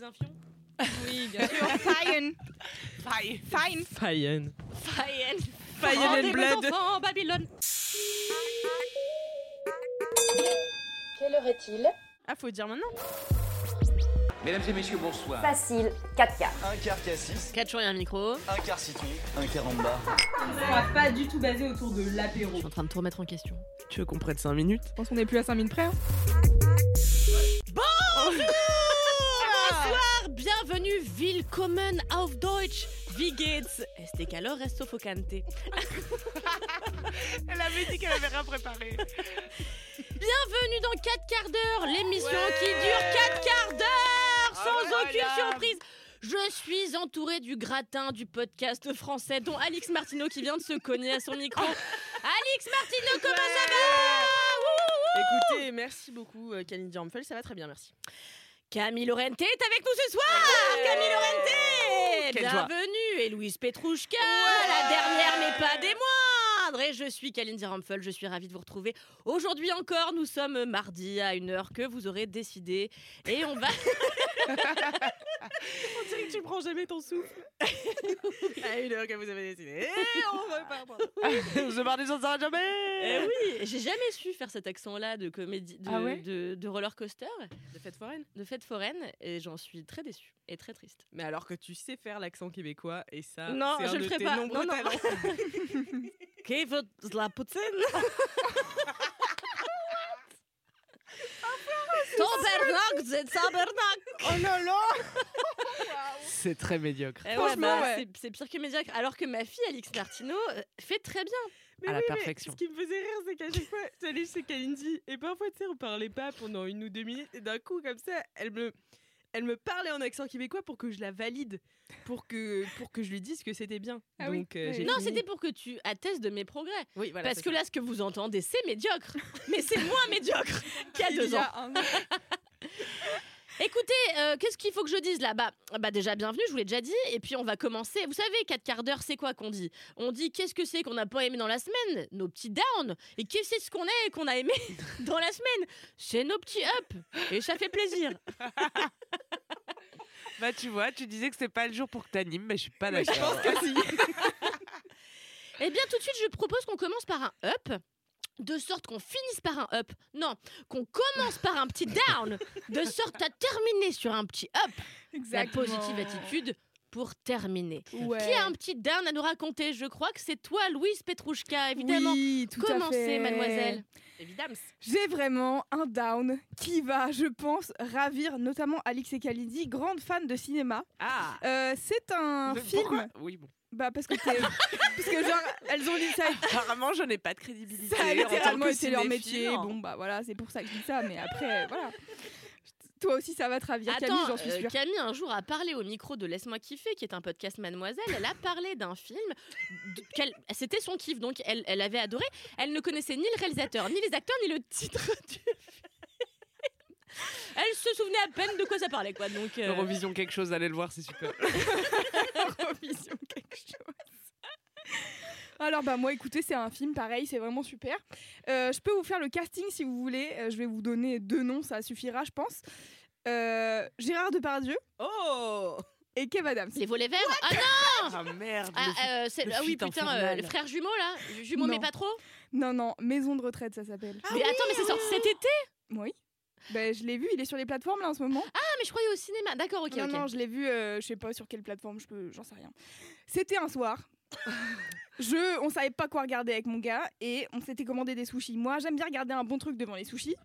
Mon cousin Fion Oui, bien sûr. Fine. Fine. Fayenne. Fine. Fayenne and Blood. en Babylone. Quelle heure est-il? Ah, faut dire maintenant. Mesdames et messieurs, bonsoir. Facile, 4 quarts. Un quart cassis, 4 jours et un micro. un quart citron, un quart en bas. On va pas du tout basé autour de l'apéro. Je suis en train de tout remettre en question. Tu veux qu'on prenne 5 minutes? Je pense qu'on est plus à 5 minutes près. hein. Bienvenue, Willkommen auf Deutsch. Wie geht's? Este calor resto focante? Elle avait dit qu'elle avait rien préparé. Bienvenue dans 4 quarts d'heure, l'émission qui dure 4 quarts d'heure sans Oh là aucune surprise. Je suis entourée du gratin du podcast français, dont Alix Martineau qui vient de se cogner à son micro. Alix Martineau, comment ça va? Écoutez, merci beaucoup, euh, Kalindi Armfeld, ça va très bien, merci. Camille Laurente est avec nous ce soir Camille Quelle joie. Bienvenue Et Louise Petrouchka, la dernière mais pas des moindres Et je suis Kalindi Ramphel, je suis ravie de vous retrouver. Aujourd'hui encore, nous sommes mardi à une heure que vous aurez décidé. Et on va... On dirait que tu prends jamais ton souffle. à une heure que vous avez décidé. Et on repart. Je pars des autres, ça va Eh jamais oui, j'ai jamais su faire cet accent-là de comédie, de, Ah ouais de, de roller coaster, De fête foraine. de fête foraine, et j'en suis très déçue et très triste. Mais alors que tu sais faire l'accent québécois, et ça, Non, c'est un je le de ferai tes pas. nombreux Non, non. de la poutine? Tabernacle, c'est tabernacle oh là là C'est très médiocre. Eh ouais, Franchement, bah, ouais. c'est- C'est pire que médiocre. Alors que ma fille, Alix Martineau, euh, fait très bien. Mais À la mais perfection. ce qui me faisait rire, c'est qu'à chaque fois, j'allais chez Kalindi, et parfois, tu sais, on parlait pas pendant une ou deux minutes, et d'un coup, comme ça, elle me, elle me parlait en accent québécois pour que je la valide, pour que, pour que je lui dise que c'était bien. Ah oui, Donc, euh, j'ai Non, fini- c'était pour que tu attestes de mes progrès. Oui, voilà. Parce que ça. là, ce que vous entendez, c'est médiocre. Mais c'est moins médiocre qu'il y a deux y ans. Écoutez, euh, qu'est-ce qu'il faut que je dise là? Bah, bah déjà bienvenue, je vous l'ai déjà dit. Et puis on va commencer. Vous savez, 4 quarts d'heure, c'est quoi qu'on dit? On dit qu'est-ce que c'est qu'on n'a pas aimé dans la semaine? Nos petits downs. Et qu'est-ce que c'est ce qu'on est qu'on a aimé dans la semaine? C'est nos petits up. Et ça fait plaisir. Bah tu vois, tu disais que c'était pas le jour pour que t'animes, mais je suis pas Mais je d'accord. pense que si. Eh bien, tout de suite, je propose qu'on commence par un up. De sorte qu'on finisse par un up. Non, qu'on commence par un petit down. De sorte à terminer sur un petit up. La Exactement. positive attitude pour terminer. Ouais. Qui a un petit down à nous raconter Je crois que c'est toi, Louise Petrouchka, évidemment. Oui, tout à Commencez, fait. mademoiselle. Évidemment. J'ai vraiment un down qui va, je pense, ravir notamment Alix et Kalindi, grande fan de cinéma. Ah Euh, c'est un Mais film. pourquoi? Oui, bon. Bah parce que parce que genre elles ont dit ça. Apparemment, je n'ai pas de crédibilité. Ça a littéralement été leur métier. Bon bah voilà, c'est pour ça que je dis ça. Mais après, voilà. Toi aussi, ça va te ravir, Camille, Attends, j'en suis euh, sûre. Camille un jour a parlé au micro de Laisse-moi kiffer, qui est un podcast Mademoiselle. Elle a parlé d'un film. C'était son kiff, donc elle, elle avait adoré. Elle ne connaissait ni le réalisateur, ni les acteurs, ni le titre du film. Elle se souvenait à peine de quoi ça parlait, quoi. Donc, euh, Eurovision quelque chose, allez le voir, c'est super. Eurovision quelque chose. Alors bah moi écoutez c'est un film pareil c'est vraiment super. Euh, je peux vous faire le casting si vous voulez. Euh, je vais vous donner deux noms ça suffira je pense. Euh, Gérard Depardieu Oh et Kev Adams. les volets verts. Ah non Ah merde ah, le euh, le ah oui, putain, euh, frère jumeau là Jumeau mais pas trop Non non Maison de retraite ça s'appelle. Mais attends, mais c'est sorti cet été Oui. Ben, je l'ai vu il est sur les plateformes là en ce moment. Ah, mais je croyais au cinéma. D'accord, ok, non ok. non je l'ai vu euh, je sais pas sur quelle plateforme je peux j'en sais rien. C'était un soir. Je, on savait pas quoi regarder avec mon gars et on s'était commandé des sushis. Moi, j'aime bien regarder un bon truc devant les sushis.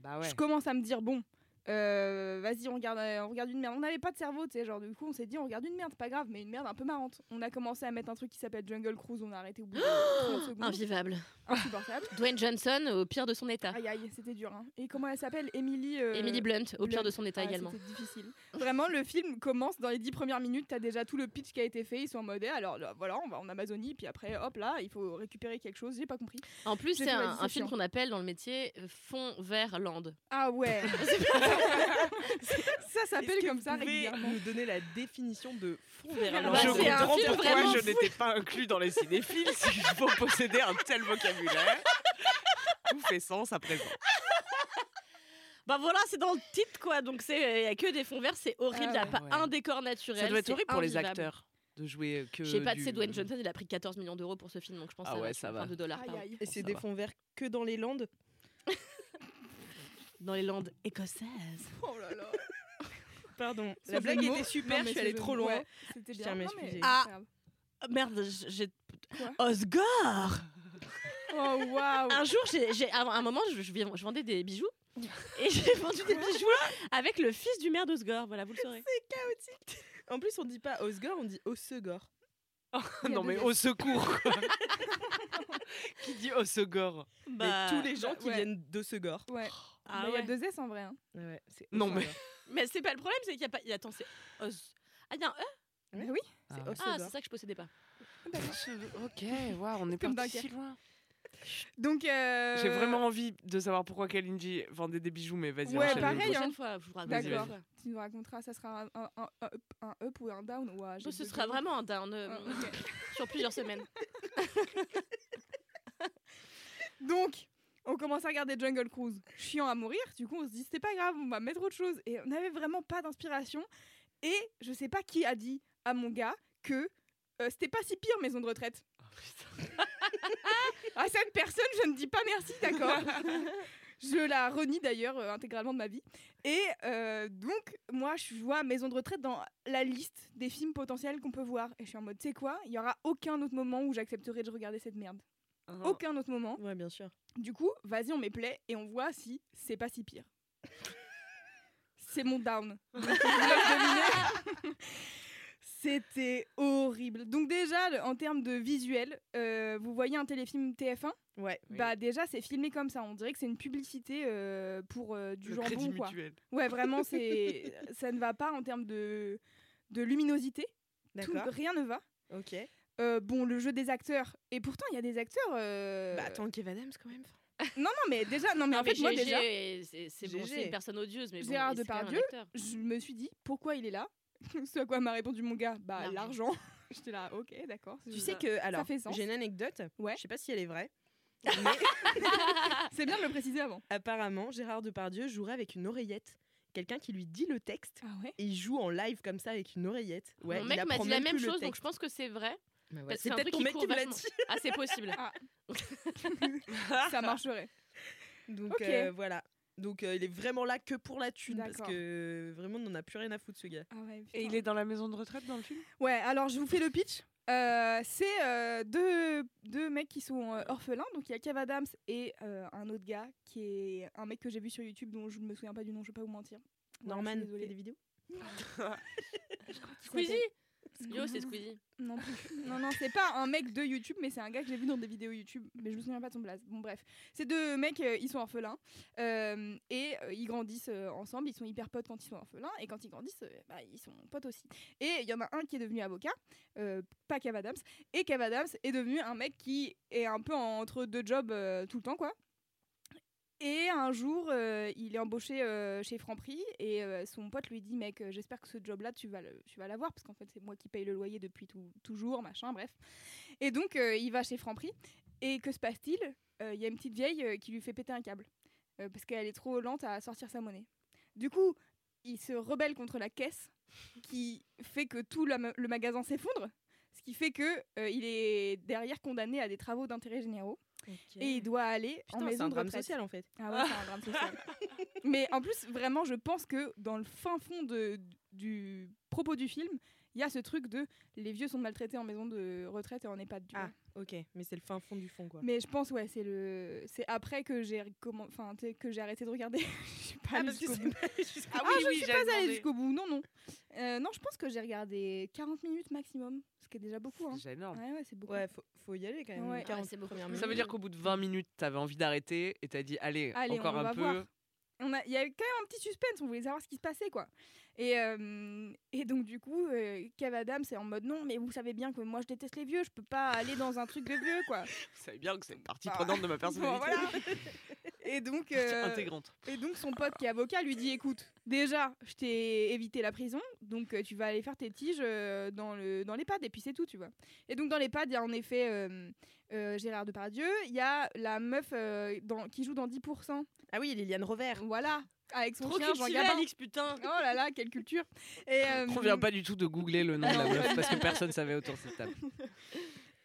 Bah ouais. Je commence à me dire bon, euh, vas-y, on regarde, euh, on regarde une merde. On n'avait pas de cerveau, tu sais, genre du coup, on s'est dit, on regarde une merde, pas grave, mais une merde un peu marrante. On a commencé à mettre un truc qui s'appelle Jungle Cruise, on a arrêté au bout de 30 secondes. Invivable. Insupportable. Dwayne Johnson au pire de son état. Aïe aïe, c'était dur. Hein. Et comment elle s'appelle? Emily euh, Emily Blunt au pire Blunt. de son état Ah, également. C'était difficile. Vraiment, le film commence dans les 10 premières minutes, t'as déjà tout le pitch qui a été fait, ils sont en mode, eh, alors là, voilà, on va en Amazonie, puis après, hop là, il faut récupérer quelque chose, j'ai pas compris. En plus, c'est un, un film qu'on appelle dans le métier fond vert land. Ah ouais Ça s'appelle comme ça régulièrement. nous donner la définition de fond Bah, vers je c'est un comprends film pourquoi je n'étais pas inclus dans les cinéphiles s'il faut posséder un tel vocabulaire. Tout fait sens à présent. Bah voilà, c'est dans le titre quoi. Donc c'est il y a que des fonds verts, c'est horrible, il Ah n'y a pas Ouais. un décor naturel. Ça doit être c'est horrible pour les acteurs de jouer euh, que. Je sais pas, du- sais, Dwayne Johnson, il a pris 14 millions d'euros pour ce film, donc je pense Ah que ouais, ça va. de dollars. Aïe aïe. Et c'est des fonds verts que dans les Landes? Dans les landes écossaises. Oh là là. Pardon, la blague était super, je suis allée trop loin. Ouais, C'était Je bien. tiens à Non, m'excuser. mais Ah. c'est. Ah, Merde, j'ai. Osgore Oh waouh Un jour, j'ai, à un moment, je, je vis- je vendais des bijoux. Et j'ai vendu des bijoux avec le fils du maire d'Osgore. Voilà, vous le saurez. En plus, on dit pas Osgore, on dit Osegore. A non mais au secours. Qui dit secours Bah, Mais tous les gens bah, qui ouais. viennent d'Osegore. Ouais. Ah Bah, Il y a ouais. deux S en vrai. hein. Ouais, c'est Non, mais-. Mais c'est pas le problème, c'est qu'il y a pas. il y a- Attends, c'est Os. Ah, il y a un E? Mais oui. C'est Ah. Ah, Osegore. c'est ça que je possédais pas. Ok, waouh, on est parti si loin. Donc. euh, J'ai vraiment envie de savoir pourquoi Kalindi vendait des bijoux, mais vas-y, Ouais, pareil, Une hein. prochaine fois, je vous raconte D'accord. Tu nous raconteras, ça sera un, un, un, un up, un up ou un down ou un Bon, ce sera vraiment un down euh, Ah, sur plusieurs semaines. Donc, on commence à regarder Jungle Cruise. Chiant à mourir. Du coup, on se dit, c'était pas grave, on va mettre autre chose. Et on n'avait vraiment pas d'inspiration. Et je sais pas qui a dit à mon gars que euh, c'était pas si pire maison de retraite. à cette personne, je ne dis pas merci, d'accord Je la renie d'ailleurs euh, intégralement de ma vie. Et euh, donc, moi, je vois Maison de retraite dans la liste des films potentiels qu'on peut voir. Et je suis en mode, tu sais quoi Il y aura aucun autre moment où j'accepterai de regarder cette merde. Oh. Aucun autre moment. Ouais, bien sûr. Du coup, vas-y, on met play et on voit si c'est pas si pire. c'est mon down. C'était horrible. Donc déjà, le- en termes de visuel, euh, vous voyez un téléfilm TF1 Ouais. Bah déjà, c'est filmé comme ça. On dirait que c'est une publicité euh, pour euh, du Le jambon, crédit quoi. mutuel. Ouais, vraiment, c'est ça ne va pas en termes de, de luminosité. Tout- D'accord. rien ne va. Ok. Euh, bon, le jeu des acteurs. Et pourtant, il y a des acteurs. euh, Bah attends, Kev Adams quand même. Non, non, mais déjà, non, mais Non, en fait, moi déjà. c'est c'est bon, une personne odieuse, mais bon, Gérard Depardieu, acteur. je me suis dit pourquoi il est là? Ce à quoi m'a répondu mon gars bah L'argent. J'étais là, ok, d'accord. Tu sais que, alors, fait sens. j'ai une anecdote. Ouais. Je sais pas si elle est vraie. C'est bien de le préciser avant. Apparemment, Gérard Depardieu jouerait avec une oreillette. Quelqu'un qui lui dit le texte Ah ouais? et il joue en live comme ça avec une oreillette. Ouais, Mon mec m'a dit la même chose, donc je pense que c'est vrai. Ouais, C'est peut-être ton mec qui me l'a vachement. dit. Ah, c'est possible. Ah. Ça marcherait. Donc euh, voilà. Donc euh, il est vraiment là que pour la thune parce que vraiment on n'en a plus rien à foutre ce gars. Ah ouais, Et il est dans la maison de retraite dans le film? Ouais, alors je vous fais le pitch. Euh, c'est euh, deux, deux mecs qui sont euh, orphelins. Donc il y a Kev Adams et euh, un autre gars qui est un mec que j'ai vu sur YouTube dont je ne me souviens pas du nom, je vais pas vous mentir. Voilà, Norman je suis fait désolée. des vidéos. Squeezie Yo, c'est Squeezie. Non, plus. non, non, c'est pas un mec de YouTube, mais c'est un gars que j'ai vu dans des vidéos YouTube, mais je me souviens pas de son blaze. Bon, bref. Ces deux mecs, euh, ils sont orphelins euh, et euh, ils grandissent ensemble. Ils sont hyper potes quand ils sont orphelins et quand ils grandissent, bah, ils sont potes aussi. Et il y en a un qui est devenu avocat, pas Kev Adams, et Kev Adams est devenu un mec qui est un peu entre deux jobs tout le temps, quoi. Et un jour, euh, il est embauché euh, chez Franprix et euh, son pote lui dit Mec, j'espère que ce job-là, tu vas l'avoir parce qu'en fait, c'est moi qui paye le loyer depuis toujours, machin, bref. Et donc, il va chez Franprix. Et que se passe-t-il? Il y a une petite vieille qui lui fait péter un câble parce qu'elle est trop lente à sortir sa monnaie. Du coup, il se rebelle contre la caisse qui fait que tout le, ma- le magasin s'effondre. Ce qui fait que il est derrière condamné à des travaux d'intérêt généraux et il doit aller en Putain, c'est maison un de drame retraite. social en fait. Ah ouais, c'est un drame social. Mais en plus, vraiment, je pense que dans le fin fond de, du propos du film, il y a ce truc de les vieux sont maltraités en maison de retraite et en EHPAD. tu Ah, vois. ok, mais c'est le fin fond du fond, quoi. Mais je pense ouais, c'est le c'est après que j'ai comment enfin que j'ai arrêté de regarder. Je suis pas Ah, allée parce que jusqu'au bout. pas jusqu'au Ah, oui, je oui, suis pas allée jusqu'au bout. Non non. Euh, non, je pense que j'ai regardé 40 minutes maximum, ce qui est déjà beaucoup hein. C'est énorme. Ouais ouais, c'est beaucoup. Ouais, faut, faut y aller quand même. Ouais. les 40 Ouais, c'est beaucoup. premières Ça veut dire qu'au bout de 20 minutes, t'avais envie d'arrêter et t'as dit allez, Allez, encore on un va peu. voir. On a, il y a eu quand même un petit suspense, on voulait savoir ce qui se passait quoi. Et, euh, et donc du coup, euh, Kev Adams c'est en mode non, mais vous savez bien que moi je déteste les vieux, je peux pas aller dans un truc de vieux quoi. Vous savez bien que c'est une partie Bah, prenante de ma Bon, personnalité. voilà. Et donc, euh, intégrante. et donc son pote qui est avocat lui dit écoute, déjà je t'ai évité la prison, donc euh, tu vas aller faire tes tiges euh, dans le dans l'EHPAD et puis c'est tout tu vois. Et donc dans l'EHPAD il y a en effet euh, euh, Gérard Depardieu, il y a la meuf euh, dans, qui joue dans 10%, Ah oui, Liliane Robert. voilà, avec son Trop chien Jean Gabin. Alix, putain. Oh là là, quelle culture Et, euh, On vient pas du tout de googler le nom de la meuf parce que personne savait autour de cette table.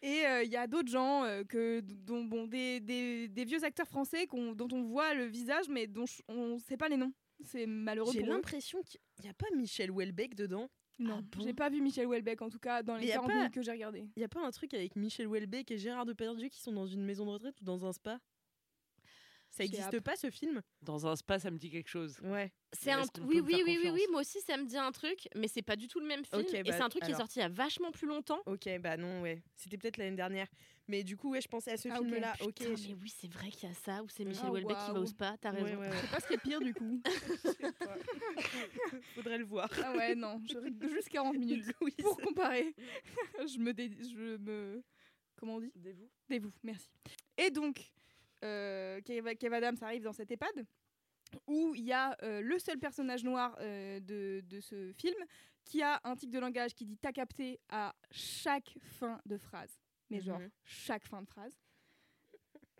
Et euh, il y a d'autres gens euh, que, dont, bon, des, des, des vieux acteurs français dont on voit le visage, mais dont on sait pas les noms. C'est malheureux J'ai l'impression qu'il n'y a pas Michel Houellebecq dedans. Non, Ah bon j'ai pas vu Michel Houellebecq en tout cas dans les y a 40 pas- minutes que j'ai regardé. Il n'y a pas un truc avec Michel Houellebecq et Gérard Depardieu qui sont dans une maison de retraite ou dans un spa? Ça n'existe pas ce film? Dans un spa, ça me dit quelque chose. Ouais. C'est un... Oui, oui, oui, oui, oui, moi aussi ça me dit un truc, mais c'est pas du tout le même film. Et bah, c'est un truc qui est sorti il y a vachement plus longtemps. Ok, bah non, ouais. C'était peut-être l'année dernière. Mais du coup, ouais, je pensais à ce Ah, film-là. Ok. Putain, je- mais oui, c'est vrai qu'il y a ça, où c'est Michel Ah, Houellebecq qui au spa, t'as Ouais, raison. ouais, ouais. C'est pas ce qui est pire du coup. Faudrait le voir. ah ouais, non, je regarde juste 40 minutes Louise. pour comparer. je me dé- je me comment on dit? Dévoue, merci. Et donc, euh, Kev Kev Adams arrive dans cet EHPAD où il y a euh, le seul personnage noir euh, de, de ce film qui a un tic de langage qui dit t'as capté à chaque fin de phrase. Mais genre, Mhm. chaque fin de phrase.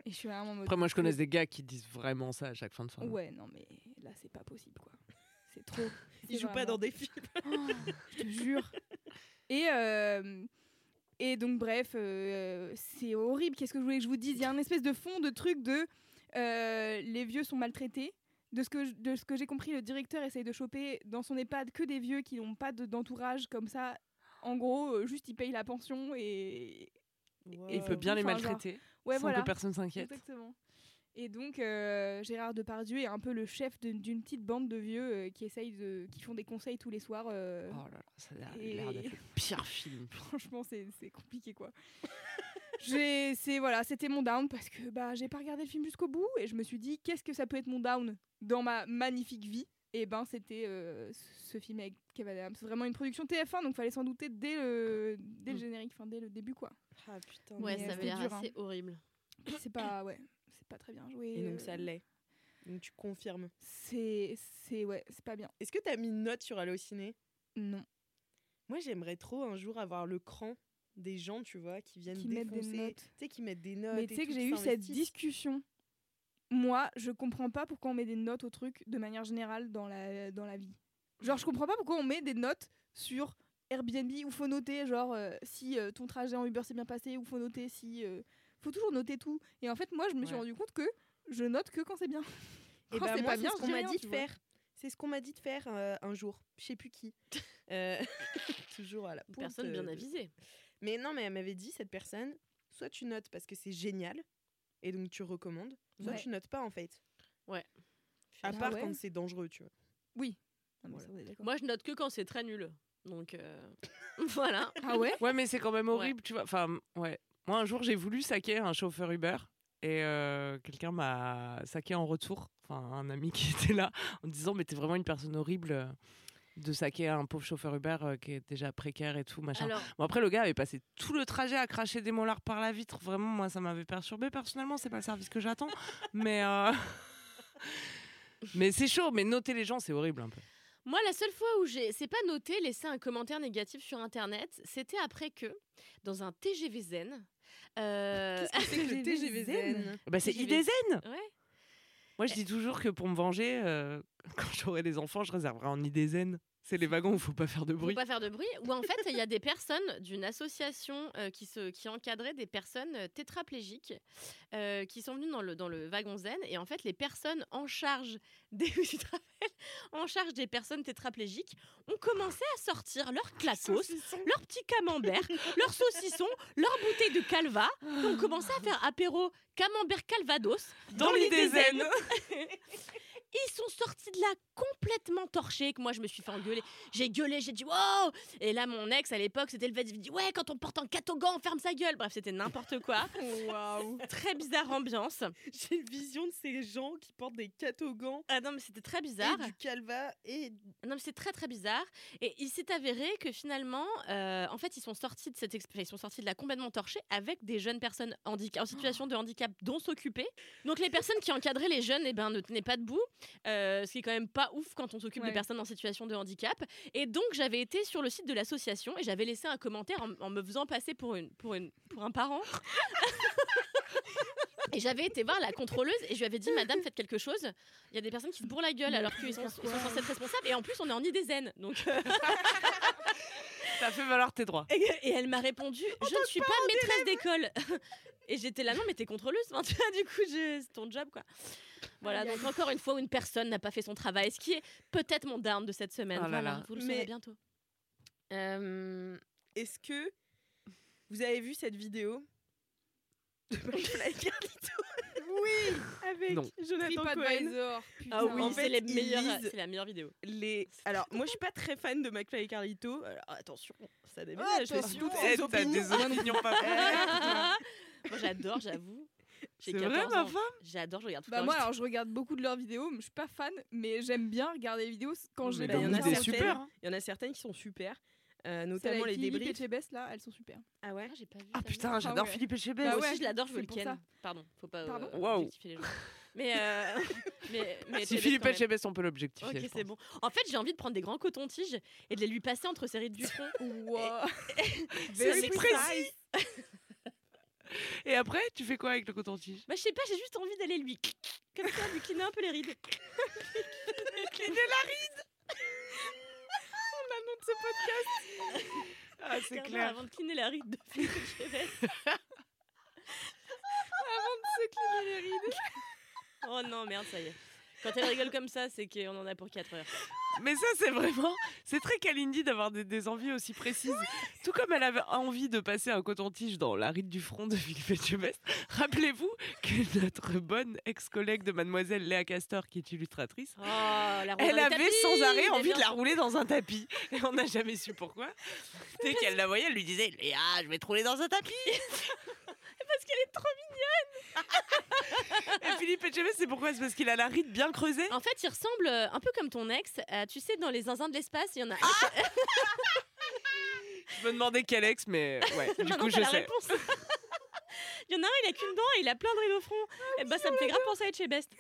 Et je suis vraiment en mode. Après, moi, je connais des gars qui disent vraiment ça à chaque fin de fin. Ouais, non, mais là, c'est pas possible, quoi. C'est trop. Il joue pas dans des films. Oh, je te jure. Et, euh, et donc, bref, euh, c'est horrible. Qu'est-ce que je voulais que je vous dise? Il y a un espèce de fond de truc de euh, les vieux sont maltraités. De ce que, je- de ce que j'ai compris, le directeur essaye de choper dans son EHPAD que des vieux qui n'ont pas de- d'entourage comme ça. En gros, euh, juste il paye la pension et. Et il peut bien les maltraiter Ouais, sans voilà. que personne s'inquiète. Exactement. Et donc euh, Gérard Depardieu est un peu le chef d'une petite bande de vieux euh, qui essayent de, qui font des conseils tous les soirs. euh, Oh là là, ça a l'air d'être le pire film. Franchement, c'est c'est compliqué quoi. C'est voilà, c'était mon down parce que bah j'ai pas regardé le film jusqu'au bout et je me suis dit qu'est-ce que ça peut être mon down dans ma magnifique vie? Et ben c'était euh, ce film avec Kevin Adams. C'est vraiment une production TF1 donc fallait s'en douter dès le dès le Mm. générique, enfin dès le début quoi. Ah putain. Ouais, Mais ça avait l'air dur, hein. assez horrible. C'est pas ouais, pas très bien joué. Et donc euh, ça l'est. Donc tu confirmes. C'est c'est ouais, c'est pas bien. Est-ce que t'as mis une note sur Allociné Non. Moi, j'aimerais trop un jour avoir le cran des gens, tu vois, qui viennent Qui mettent des notes. Tu sais, qui mettent des notes. Mais tu sais que j'ai eu cette discussion. Moi, je comprends pas pourquoi on met des notes au truc de manière générale dans la, dans la vie. Genre, je comprends pas pourquoi on met des notes sur Airbnb où faut noter, genre, euh, si euh, ton trajet en Uber s'est bien passé, ou faut noter si. euh, faut toujours noter tout. Et en fait, moi, je me suis rendu compte que je note que quand c'est bien. Et Quand bah, c'est pas c'est bien, ce qu'on m'a dit de faire. C'est ce qu'on m'a dit de faire euh, un jour. Je sais plus qui. Euh, toujours à la personne bien euh, avisée. Mais non, mais elle m'avait dit, cette personne, soit tu notes parce que c'est génial, et donc tu recommandes, soit Ouais. tu notes pas en fait. Ouais. À Ah part ouais. quand c'est dangereux, tu vois. Oui. Ah, Voilà. ça. Moi, je note que quand c'est très nul. Donc, euh, voilà. Ah ouais? Ouais, mais c'est quand même horrible, tu vois. Enfin, ouais. Moi, un jour, j'ai voulu saquer un chauffeur Uber et euh, quelqu'un m'a saqué en retour. Enfin, un ami qui était là en disant Mais t'es vraiment une personne horrible euh, de saquer un pauvre chauffeur Uber euh, qui est déjà précaire et tout, machin. Alors, Bon, après, le gars avait passé tout le trajet à cracher des molars par la vitre. Vraiment, moi, ça m'avait perturbé personnellement. C'est pas le service que j'attends. mais. euh, Mais c'est chaud, mais noter les gens, c'est horrible un peu. Moi, la seule fois où j'ai, c'est pas noté, laisser un commentaire négatif sur Internet, c'était après que, dans un TGV Zen, euh, C'est que le TGV Zen. Bah, c'est TGV. IDZN ouais, Moi, je dis toujours que pour me venger, euh, quand j'aurai des enfants, je réserverai en IDZN. C'est les wagons où faut pas faire de Faut bruit. pas faire de bruit. Ou en fait, il y a des personnes d'une association euh, qui, se, qui encadrait des personnes euh, tétraplégiques euh, qui sont venues dans le, dans le wagon zen. Et en fait, les personnes en charge des, tu te rappelles en charge des personnes tétraplégiques ont commencé à sortir leurs clacos, leurs petits camemberts, leurs saucissons, leurs bouteilles de calva. Ils ont commencé à faire apéro camembert calvados Dans l'idée zen. ils sont sortis de là complètement torchés, que moi je me suis fait engueuler. J'ai gueulé, j'ai dit wow Et là, mon ex à l'époque, c'était le fait, il dit ouais, quand on porte un catogan, on ferme sa gueule. Bref, c'était n'importe quoi. Waouh. Très bizarre ambiance. J'ai une vision de ces gens qui portent des catogans Ah non, mais c'était très et bizarre. du calva et Non, mais c'est très très bizarre. Et il s'est avéré que finalement, euh, en fait, ils sont sortis de cette ils sont sortis de là complètement torchés avec des jeunes personnes en situation de handicap dont s'occuper. Donc les personnes qui encadraient les jeunes, eh ben, ne tenaient pas debout, euh, ce qui est quand même pas ouf quand on s'occupe Ouais. de personnes en situation de handicap. Et donc j'avais été sur le site de l'association et j'avais laissé un commentaire en, en me faisant passer pour une pour une pour un parent. Et j'avais été voir la contrôleuse et je lui avais dit Madame, faites quelque chose. Il y a des personnes qui se bourrent la gueule alors qu'ils sont, ils sont censés être responsables. Et en plus, on est en idée zen. Donc, T'as fait valoir tes droits. et, et elle m'a répondu Je ne suis pas maîtresse d'école. Et j'étais là, non, mais t'es contrôleuse. Enfin, tu vois, du coup, c'est ton job, quoi. Voilà, donc encore une fois, où une personne n'a pas fait son travail, ce qui est peut-être mon down de cette semaine. Oh là Voilà, là. vous le Mais- saurez bientôt. Euh, Est-ce que vous avez vu cette vidéo de McFly et Carlito Oui, avec Non. Jonathan Cohen. Ah oui, En c'est fait, la meilleure vidéo. Les... Alors, moi, je suis pas très fan de McFly et Carlito. Alors, attention, ça déménage. je Attention. suis toutes ces T'as opinions. des opinions pas Moi, j'adore, j'avoue. J'ai C'est vrai, 14 ma femme? J'adore, je regarde tout Bah moi alors je regarde beaucoup de leurs vidéos, mais je suis pas fan, mais j'aime bien regarder les vidéos quand les bah, il y en a commence à certaines- regarder. super. hein. Il y en a certaines qui sont super, euh, notamment les Philippe et débriefs. Chebest, là, elles sont super. Ah ouais? Ah, j'ai pas vu. Ah putain, Ah j'adore ouais. Philippe Etchebest. Bah Moi ouais, aussi, je l'adore, je veux le ken. ça. Pardon, faut pas Pardon euh, Waouh. objectifier les gens. Mais, euh, mais, mais Si Philippe. Etchebest, on peut l'objectifier. Ok, c'est bon. En fait, j'ai envie de prendre des grands cotons-tiges et de les lui passer entre ses rides du front. Wow. Very C'est précis. Et après, tu fais quoi avec le coton-tige? Bah, je sais pas, j'ai juste envie d'aller lui. Comme ça, lui cliner un peu les rides. Ah, c'est Quart d'heure clair. Avant de cliner la ride de Philippe Etchebest. Oh non, merde, ça y est. Quand elle rigole comme ça, c'est qu'on en a pour 4 heures. Mais ça, c'est vraiment. C'est très Kalindi d'avoir des, des envies aussi précises. Tout comme elle avait envie de passer un coton-tige dans la ride du front de Philippe Etchebest. Rappelez-vous que notre bonne ex-collègue de Mademoiselle Léa Castor, qui est illustratrice, Oh, elle avait tapis, sans arrêt envie de la rouler dans un tapis. Et on n'a jamais su pourquoi. Dès qu'elle la voyait, elle lui disait Léa, je vais te rouler dans un tapis. Qu'elle est trop Et Philippe Etchebest, c'est pourquoi? C'est parce qu'il a la ride bien creusée? En fait, il ressemble euh, un peu comme ton ex. Euh, tu sais, dans les zinzins de l'espace, il y en a un. Je me demandais quel ex, mais ouais, du Maintenant, coup, t'as je la sais. réponse. il y en a un, il a qu'une dent et il a plein de rides au front. et bah, ça me fait grave penser à Etchebest.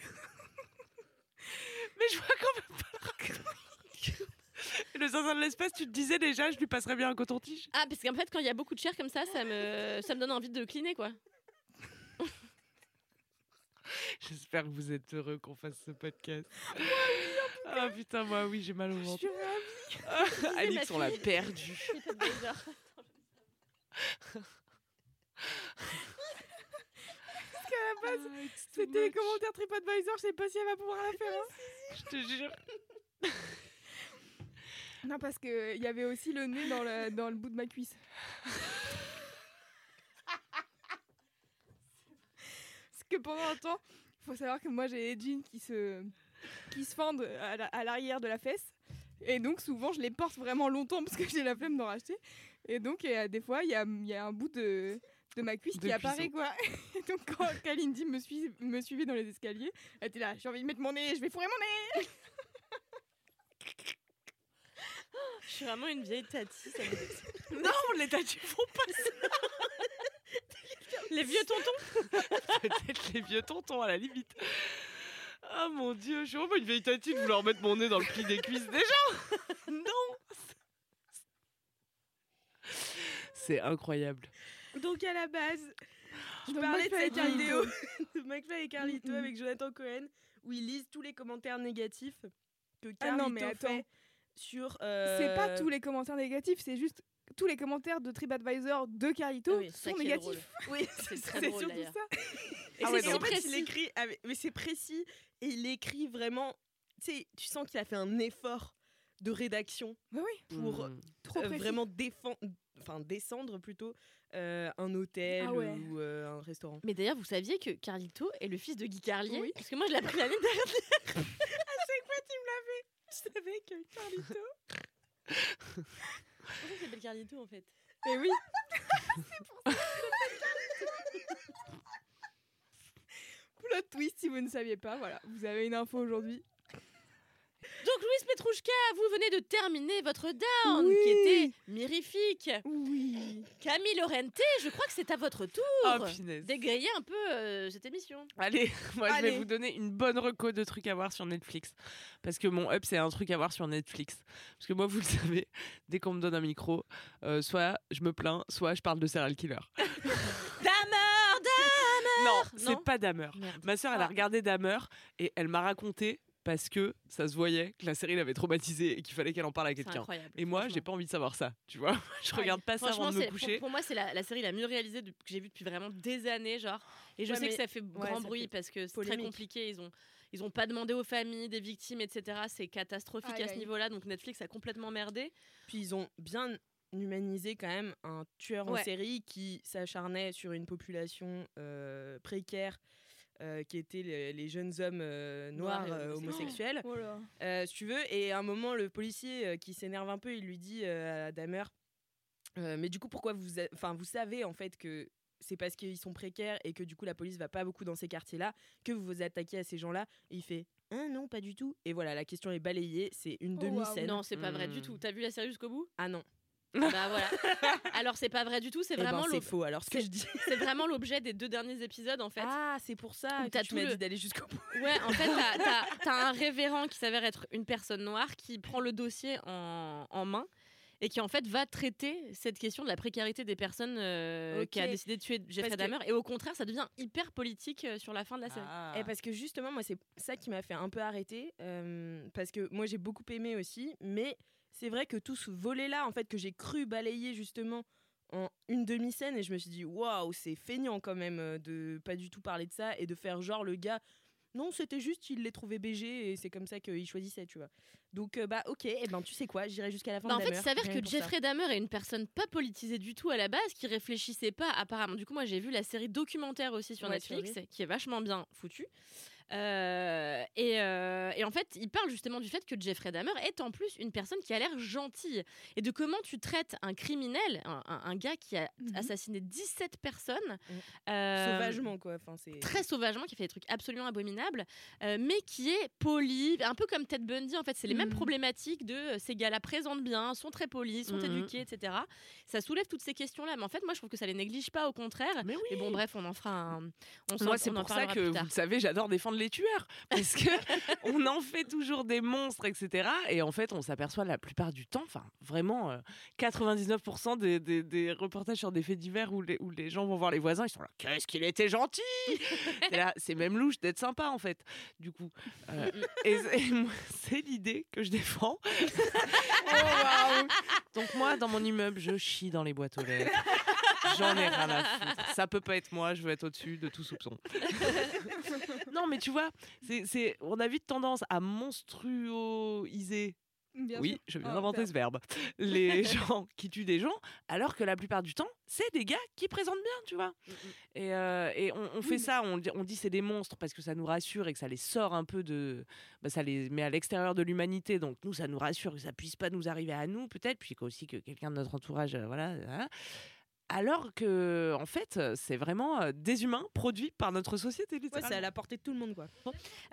Mais je vois quand même pas le. Le zinzin de l'espace, tu te disais déjà, je lui passerais bien un coton-tige. Ah, parce qu'en fait, quand il y a beaucoup de chair comme ça, ça me, ça me donne envie de cliner, quoi. J'espère que vous êtes heureux qu'on fasse ce podcast. Ah putain, moi oui, j'ai mal au ventre. Alix, on l'a perdu. C'est pas bizarre. C'était les commentaires TripAdvisor, je sais pas si elle va pouvoir la faire. hein. Je te jure. Non, parce qu'il y avait aussi le nez dans le, dans le bout de ma cuisse. Que pendant un temps, il faut savoir que moi j'ai les jeans qui se, qui se fendent à la- à l'arrière de la fesse. Et donc souvent je les porte vraiment longtemps parce que j'ai la flemme d'en racheter. Et donc des fois il y a, il y a un bout de, de ma cuisse De qui apparaît quoi. Et donc quand Kalindi me, suit, me suivait dans les escaliers, elle était là, j'ai envie de mettre mon nez, je vais fourrer mon nez. Je suis vraiment une vieille tati. ça me- Non, les tatous font pas ça. Les vieux tontons. Peut-être les vieux tontons à la limite. Ah mon dieu, je suis vraiment une vieille tatine de vouloir mettre mon nez dans le pli des cuisses déjà. Non. C'est incroyable. Donc à la base, je Donc, parlais de McFly et cette Carlito. vidéo de McFly et Carlito avec Jonathan Cohen où ils lisent tous les commentaires négatifs que Ah non, Carlito mais fait sur. euh, C'est pas tous les commentaires négatifs, c'est juste tous les commentaires de TripAdvisor de Carlito Oui, sont est négatifs. drôle. Oui, C'est très c'est drôle, surtout ça. Et Ah c'est ouais, donc- fait, il précis. écrit, avec- mais c'est précis et il écrit vraiment. Tu sais, tu sens qu'il a fait un effort de rédaction oui, pour trop euh, vraiment défendre, enfin descendre plutôt euh, un hôtel Ah ouais. ou euh, un restaurant. Mais d'ailleurs, vous saviez que Carlito est le fils de Guy Carlier Oui. Parce que moi, je l'ai appris l'année dernière. Je savais que Carlito. Pourquoi il s'appelle Carlito en fait Mais oui. Plot twist si vous ne saviez pas, voilà, vous avez une info aujourd'hui. Donc, Louise Petrouchka, vous venez de terminer votre down Oui. qui était mirifique. Oui. Camille Lorente, je crois que c'est à votre tour Oh, d'égayer un peu euh, cette émission. Allez, moi je vais vous donner une bonne reco de trucs à voir sur Netflix. Parce que mon up, c'est un truc à voir sur Netflix. Parce que moi, vous le savez, dès qu'on me donne un micro, euh, soit je me plains, soit je parle de serial killer. Damer, Damer Non, Non c'est pas. Merde. Ma sœur, elle a Ah. regardé Dahmer et elle m'a raconté parce que ça se voyait que la série l'avait traumatisée et qu'il fallait qu'elle en parle à C'est quelqu'un. incroyable. Et moi, j'ai pas envie de savoir ça, tu vois. Je regarde pas ça avant de me pour- coucher. Pour, moi, c'est la, la série la mieux réalisée de- que j'ai vue depuis vraiment des années, genre. Et je Ouais, sais que ça fait grand ça bruit fait parce que c'est très compliqué. Ils ont, ils ont pas demandé aux familles des victimes, etc. C'est catastrophique Aïe, à ce niveau-là. Donc Netflix a complètement merdé. Puis ils ont bien humanisé quand même un tueur en série qui s'acharnait sur une population euh, précaire. Euh, qui étaient les, les jeunes hommes euh, noirs euh, homosexuels. Oh. Euh, si tu veux. Et à un moment, le policier euh, qui s'énerve un peu, il lui dit euh, à Damer euh, Mais du coup, pourquoi vous. a- Enfin, vous savez en fait que c'est parce qu'ils sont précaires et que du coup, la police va pas beaucoup dans ces quartiers-là que vous vous attaquez à ces gens-là? Et il fait Ah non, pas du tout. Et voilà, la question est balayée. C'est une Oh, demi-scène. Non, c'est pas vrai du Hmm. tout. T'as vu la série jusqu'au bout? Ah non. Bah voilà. Alors c'est pas vrai du tout. C'est Eh ben, vraiment c'est l'ob- faux alors ce que je dis. c'est vraiment l'objet des deux derniers épisodes en fait. Ah, c'est pour ça Où que t'as tu tout m'as le- dit d'aller jusqu'au bout. Ouais, en fait, t'as- t'as t'as un révérend qui s'avère être une personne noire qui prend le dossier en, en main et qui en fait va traiter cette question de la précarité des personnes euh, qui a décidé de tuer Jeffrey Parce que- Dahmer. Et au contraire, ça devient hyper politique euh, sur la fin de la série. Ah. Et parce que justement, moi, c'est ça qui m'a fait un peu arrêter. euh, parce que moi, j'ai beaucoup aimé aussi. Mais c'est vrai que tout ce volet-là, en fait, que j'ai cru balayer justement en une demi-scène, et je me suis dit, waouh, c'est feignant quand même euh, de pas du tout parler de ça et de faire genre le gars. Non, c'était juste, il les trouvait BG et c'est comme ça qu'il choisissait, tu vois. Donc, euh, bah, ok, et ben, tu sais quoi, j'irai jusqu'à la fin Bah, en de fait, il s'avère que ça. Jeffrey Dahmer est une personne pas politisée du tout à la base, qui réfléchissait pas apparemment. Du coup, moi, j'ai vu la série documentaire aussi sur Ouais, sur Netflix, qui est vachement bien foutue. Euh, et, euh, et en fait, il parle justement du fait que Jeffrey Dahmer est en plus une personne qui a l'air gentille. Et de comment tu traites un criminel, un, un- un gars qui a Mhm. assassiné 17 personnes. Mhm. euh, Sauvagement, quoi. Enfin, très sauvagement, qui fait des trucs absolument abominables, mais qui est poli, un peu comme Ted Bundy en fait. C'est les mêmes Mhm. problématiques de ces gars-là présentent bien, sont très polis, sont Mhm. éduqués, etc. Ça soulève toutes ces questions-là, mais en fait, moi, je trouve que ça les néglige pas, au contraire. Mais oui. Et bon, bref, on en fera un. On Moi, c'est pour ça que, vous le savez, j'adore défendre les tueurs. Parce que on en fait toujours des monstres, etc. Et en fait, on s'aperçoit la plupart du temps, enfin, vraiment, euh, 99% des, des- des reportages sur des faits divers où les, où les gens vont voir les voisins, ils sont là, qu'est-ce qu'il était gentil T'es là, C'est même louche d'être sympa, en fait, du coup. Euh, et c'est- et l'idée que je défends. Donc moi, dans mon immeuble, je chie dans les boîtes aux lettres. J'en ai rien à foutre. Ça peut pas être moi, je veux être au-dessus de tout soupçon. non, mais tu vois, c'est, c'est, on a vite tendance à monstruiser. Bien oui, sûr. je viens Ah, d'inventer ce verbe. Les gens qui tuent des gens, alors que la plupart du temps, c'est des gars qui présentent bien, tu vois. Et, euh, et on, on fait ça, on, dit- on dit c'est des monstres parce que ça nous rassure et que ça les sort un peu de. bah, ça les met à l'extérieur de l'humanité. Donc nous, ça nous rassure que ça puisse pas nous arriver à nous, peut-être, puis aussi que quelqu'un de notre entourage, euh, voilà. voilà. Alors que, en fait, c'est vraiment euh, des humains produits par notre société, Ouais, littéralement. c'est à la portée de tout le monde, quoi.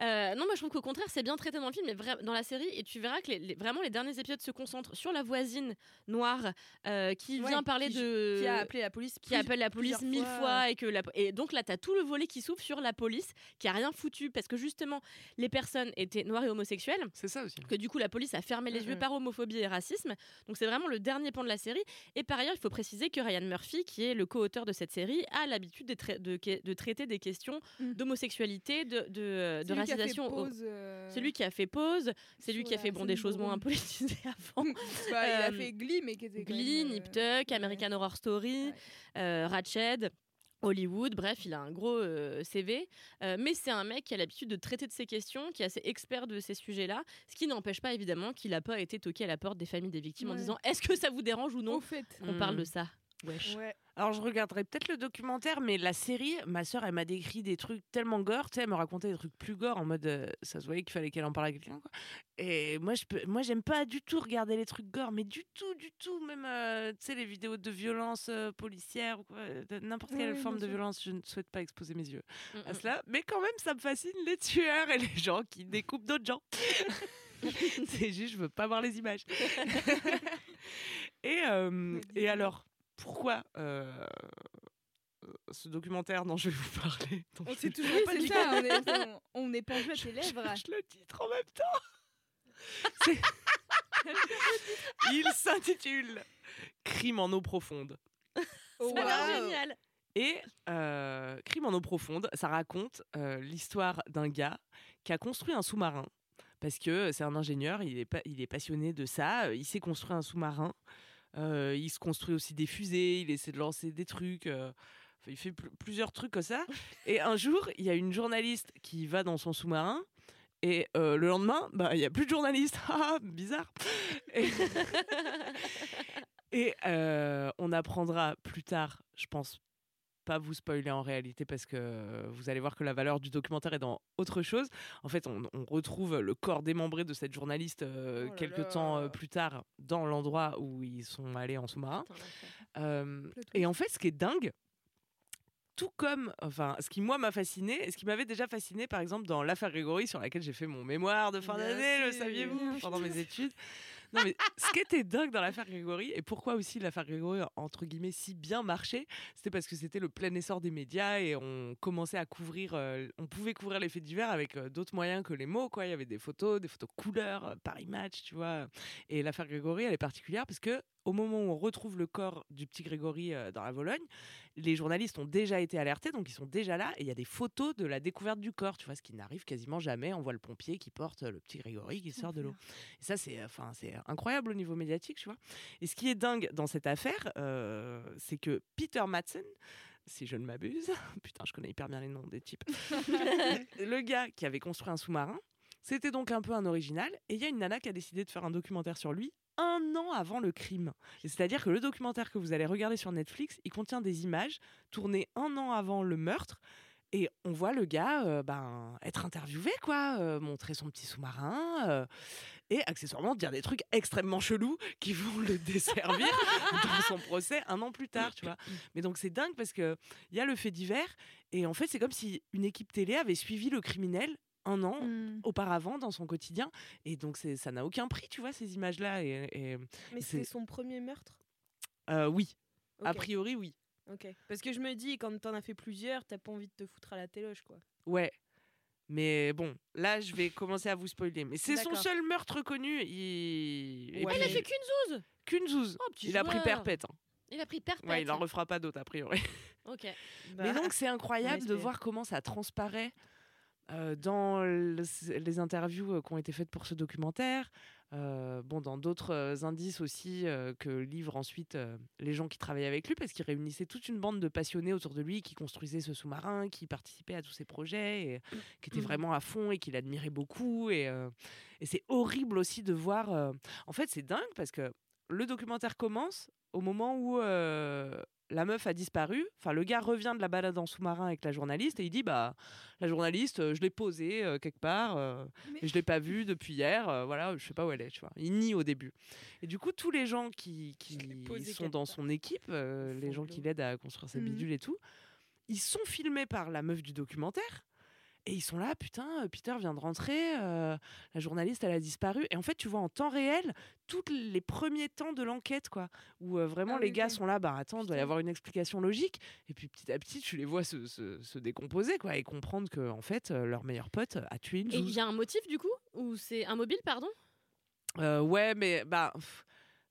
Euh, non, moi je trouve qu'au contraire, c'est bien traité dans le film, mais dans la série, et tu verras que les- les- vraiment les derniers épisodes se concentrent sur la voisine noire euh, qui Ouais, vient parler qui- de. Qui a appelé la police qui appelle la police mille fois. fois, et que la- et donc là tu as tout le volet qui s'ouvre sur la police qui a rien foutu parce que justement les personnes étaient noires et homosexuelles C'est ça aussi. que du coup la police a fermé les Mhm. yeux par homophobie et racisme donc c'est vraiment le dernier pan de la série et par ailleurs il faut préciser que Ryan Murphy Murphy, qui est le co-auteur de cette série, a l'habitude de, trai- de, de traiter des questions Mm. d'homosexualité, de, de, de C'est lui qui a fait racisation. euh, C'est lui qui a fait pause, c'est lui qui a fait bon, des choses moins politisées avant. bah, il a Euh, fait Glee, mais qui était quand Glee, même, euh, Nip Tuck, American Horror Story, Ouais. euh, Ratched. Hollywood, bref, il a un gros euh, CV, euh, mais c'est un mec qui a l'habitude de traiter de ces questions, qui est assez expert de ces sujets-là, ce qui n'empêche pas évidemment qu'il n'a pas été toqué à la porte des familles des victimes en disant est-ce que ça vous dérange ou non Au fait. qu'on parle Mm. de ça? Wesh. Ouais. Alors je regarderai peut-être le documentaire, mais la série, ma sœur, elle m'a décrit des trucs tellement gore, tu sais, elle me racontait des trucs plus gore en mode, euh, ça se voyait qu'il fallait qu'elle en parle à quelqu'un. quoi. Et moi, je peux, moi, j'aime pas du tout regarder les trucs gore, mais du tout, du tout, même, euh, tu sais, les vidéos de violence euh, policière ou quoi, de n'importe quelle forme de violence, je ne souhaite pas exposer mes yeux Mm, à mm. cela. Mais quand même, ça me fascine les tueurs et les gens qui découpent d'autres gens. C'est juste, je veux pas voir les images. et, et alors, pourquoi euh, ce documentaire dont je vais vous parler On je sait toujours Oui, pas c'est du ça, on est, on, on est pendu à tes lèvres. je le titre en même temps. Il s'intitule Crime en eau profonde. Oh, waouh. génial. Et euh, Crime en eau profonde, ça raconte euh, l'histoire d'un gars qui a construit un sous-marin. Parce que c'est un ingénieur, il est, il est passionné de ça, euh, il s'est construit un sous-marin. Euh, il se construit aussi des fusées, il essaie de lancer des trucs. euh, enfin, il fait pl- plusieurs trucs comme ça. Et un jour, il y a une journaliste qui va dans son sous-marin. Et euh, le lendemain, bah, il n'y a plus de journaliste. Ah, bizarre. Et, et, euh, on apprendra plus tard, je pense pas vous spoiler en réalité parce que vous allez voir que la valeur du documentaire est dans autre chose. En fait, on, on retrouve le corps démembré de cette journaliste euh, Oh quelques là. temps euh, plus tard dans l'endroit où ils sont allés en sous-marin. Euh, et en fait, ce qui est dingue, tout comme, enfin, ce qui moi m'a fasciné, et ce qui m'avait déjà fasciné, par exemple, dans l'affaire Grégory, sur laquelle j'ai fait mon mémoire de fin d'année, le saviez-vous, pendant mes études. Ce qui était dingue dans l'affaire Grégory, et pourquoi aussi l'affaire Grégory, entre guillemets, si bien marché, c'était parce que c'était le plein essor des médias et on commençait à couvrir, euh, on pouvait couvrir les faits divers avec euh, d'autres moyens que les mots, quoi. Il y avait des photos, des photos couleurs, euh, Paris Match, tu vois. Et l'affaire Grégory, elle est particulière parce que au moment où on retrouve le corps du petit Grégory euh, dans la Vologne, les journalistes ont déjà été alertés, donc ils sont déjà là, et il y a des photos de la découverte du corps, tu vois, ce qui n'arrive quasiment jamais. On voit le pompier qui porte le petit Grégory qui sort de l'eau. Et ça, c'est enfin, c'est incroyable au niveau médiatique, tu vois. Et ce qui est dingue dans cette affaire, euh, c'est que Peter Madsen, si je ne m'abuse, putain, je connais hyper bien les noms des types, le gars qui avait construit un sous-marin, c'était donc un peu un original, et il y a une nana qui a décidé de faire un documentaire sur lui un an avant le crime. C'est-à-dire que le documentaire que vous allez regarder sur Netflix, il contient des images tournées un an avant le meurtre. Et on voit le gars euh, ben, être interviewé, quoi, euh, montrer son petit sous-marin euh, et accessoirement dire des trucs extrêmement chelous qui vont le desservir dans son procès un an plus tard, tu vois. Mais donc c'est dingue parce que il y a le fait divers et en fait c'est comme si une équipe télé avait suivi le criminel un an Mm. auparavant dans son quotidien et donc ça n'a aucun prix, tu vois, ces images-là. Et, et, Mais C'est- son premier meurtre? Euh, oui, a priori oui. ok. Parce que je me dis, quand t'en as fait plusieurs, t'as pas envie de te foutre à la téloge, quoi. Ouais. Mais bon, là, je vais commencer à vous spoiler. Mais c'est son seul meurtre connu. Il... Ouais, il a fait qu'une zouze qu'une zouze. Oh, petit il a pris perpète. hein. Il a pris perpète. Ouais, il en refera pas d'autres, a priori. Ok. Mais donc, c'est incroyable de voir comment ça transparaît euh, dans le- les interviews euh, qui ont été faites pour ce documentaire. Euh, bon, dans d'autres indices aussi que livrent ensuite les gens qui travaillaient avec lui, parce qu'il réunissait toute une bande de passionnés autour de lui qui construisaient ce sous-marin, qui participaient à tous ses projets, et qui étaient vraiment à fond et qu'il admirait beaucoup. Et, et c'est horrible aussi de voir. En fait, c'est dingue parce que le documentaire commence au moment où euh, la meuf a disparu. Enfin, le gars revient de la balade en sous-marin avec la journaliste et il dit bah la journaliste, euh, je l'ai posée euh, quelque part euh, Mais- et je l'ai pas vue depuis hier. voilà, je sais pas où elle est. Tu vois, il nie au début. Et du coup, tous les gens qui, sont dans part. son équipe, les gens qui l'aident à construire sa bidule et tout, ils sont filmés par la meuf du documentaire. Et ils sont là, putain, euh, Peter vient de rentrer, euh, la journaliste, elle a disparu. Et en fait, tu vois en temps réel tous les premiers temps de l'enquête, quoi. Où euh, vraiment Ah les oui, gars sont là, bah attends, il doit y avoir une explication logique. Et puis petit à petit, tu les vois se, se- se décomposer, quoi, et comprendre que, en fait, leur meilleur pote a tué une Et il y a un motif du coup? Ou c'est un mobile, pardon? Euh, ouais, mais bah. pff,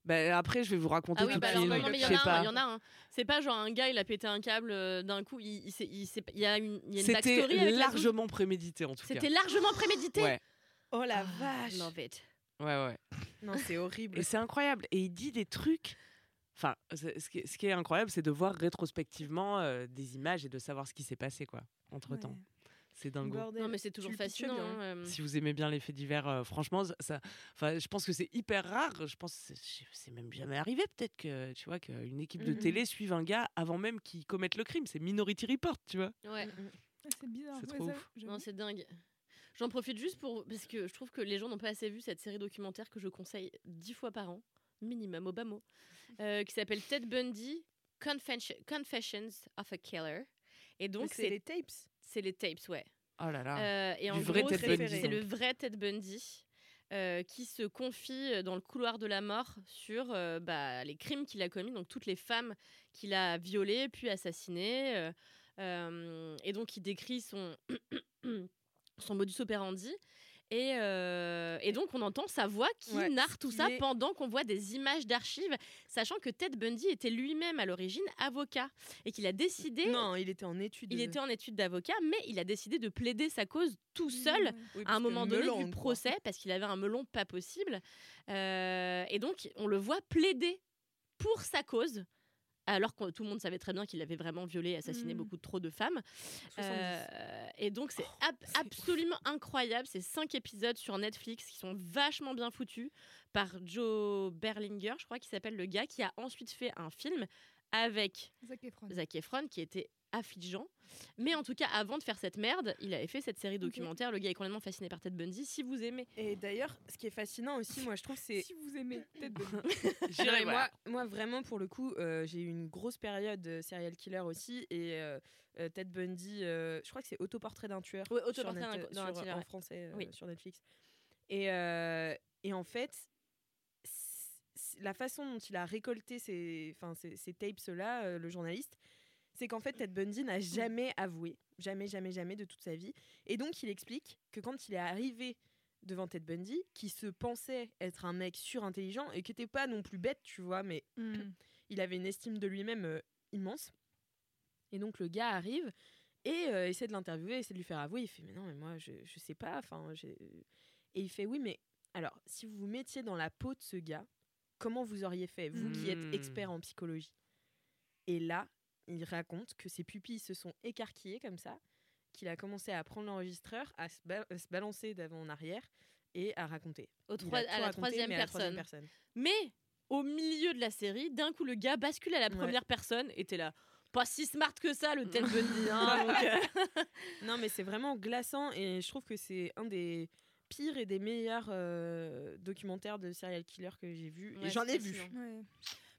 Bah, après, je vais vous raconter Ah oui, tout bah film. non, mais il y en a un, pas. il y en a un. C'est pas genre un gars, il a pété un câble euh, d'un coup, il, il, s'est- il s'est- il y a une, il y a une C'était backstory avec la zouze. largement prémédité en tout cas. C'était largement prémédité. Ouais, Oh la Ah, vache Love it. ouais, ouais. Non, c'est horrible. Et c'est incroyable. Et il dit des trucs. Enfin, ce qui, est, ce qui est incroyable, c'est de voir rétrospectivement euh, des images et de savoir ce qui s'est passé, quoi, entre temps. Ouais. C'est dingo. Bordel. Non, mais c'est toujours fascinant. hein, euh. Si vous aimez bien les faits divers, euh, franchement, ça- ça, enfin, je pense que c'est hyper rare. Je pense que c'est- même jamais arrivé, peut-être que tu vois qu'une équipe de télé suive un gars avant même qu'il commette le crime. C'est Minority Report, tu vois. Ouais. Ah, c'est bizarre. C'est trop ça, ouf. Non, c'est dingue. J'en profite juste pour. Parce que je trouve que les gens n'ont pas assez vu cette série documentaire que je conseille dix fois par an, minimum au bas mot, euh, qui s'appelle Ted Bundy Confession- Confessions of a Killer. Et donc, c'est les tapes. C'est les tapes, ouais. Oh là là. Euh, et en gros, c'est- le vrai Ted Bundy. euh, qui se confie euh, dans le couloir de la mort sur euh, bah, les crimes qu'il a commis, donc toutes les femmes qu'il a violées puis assassinées. euh, et donc il décrit son, son modus operandi. Et, euh, et donc on entend sa voix qui Ouais, narre tout ça est- pendant qu'on voit des images d'archives, sachant que Ted Bundy était lui-même à l'origine avocat et qu'il a décidé, Non, il était en études. il était en études d'avocat, mais il a décidé de plaider sa cause tout seul Ouais. Oui, à un moment donné melon, du quoi. procès parce qu'il avait un melon pas possible. Euh, et donc, on le voit plaider pour sa cause. Alors que tout le monde savait très bien qu'il avait vraiment violé et assassiné Mhm. beaucoup trop de femmes. 70. Euh, et donc, c'est Oh, absolument incroyable. C'est cinq épisodes sur Netflix qui sont vachement bien foutus par Joe Berlinger, je crois qu'il s'appelle le gars, qui a ensuite fait un film avec Zac Efron. Zac Efron qui était affligeant. Mais en tout cas, avant de faire cette merde, il avait fait cette série documentaire. Le gars est complètement fasciné par Ted Bundy. Si vous aimez, Et d'ailleurs, ce qui est fascinant aussi, moi, je trouve, c'est. Si vous aimez Ted Bundy. J'irai moi, moi, vraiment, pour le coup, euh, j'ai eu une grosse période de serial killer aussi. Et euh, euh, Ted Bundy, euh, je crois que c'est Autoportrait d'un tueur. Autoportrait d'un- tueur, En français, euh, Oui. sur Netflix. Et, euh, et en fait, la façon dont il a récolté ces, enfin, ces, ces tapes-là, euh, le journaliste, c'est qu'en fait, Ted Bundy n'a jamais avoué. Jamais, jamais, jamais de toute sa vie. Et donc, il explique que quand il est arrivé devant Ted Bundy, qui se pensait être un mec surintelligent et qui n'était pas non plus bête, tu vois, mais Hmm. il avait une estime de lui-même euh, immense. Et donc le gars arrive et euh, essaie de l'interviewer, essaie de lui faire avouer. Il fait mais non mais moi je, je sais pas. Enfin et il fait oui mais alors si vous vous mettiez dans la peau de ce gars, comment vous auriez fait vous qui êtes Hmm. expert en psychologie Et là il raconte que ses pupilles se sont écarquillées comme ça, qu'il a commencé à prendre l'enregistreur, à se, ba- à se balancer d'avant en arrière et à raconter. au à la raconté, troisième mais à la troisième personne. Mais au milieu de la série, d'un coup, le gars bascule à la Ouais. première personne et t'es là. Pas si smart que ça, le Ted Bundy. hein, euh, Non, mais c'est vraiment glaçant et je trouve que c'est un des pires et des meilleurs euh, documentaires de serial killer que j'ai vu. Ouais, et j'en ai vu. Ouais.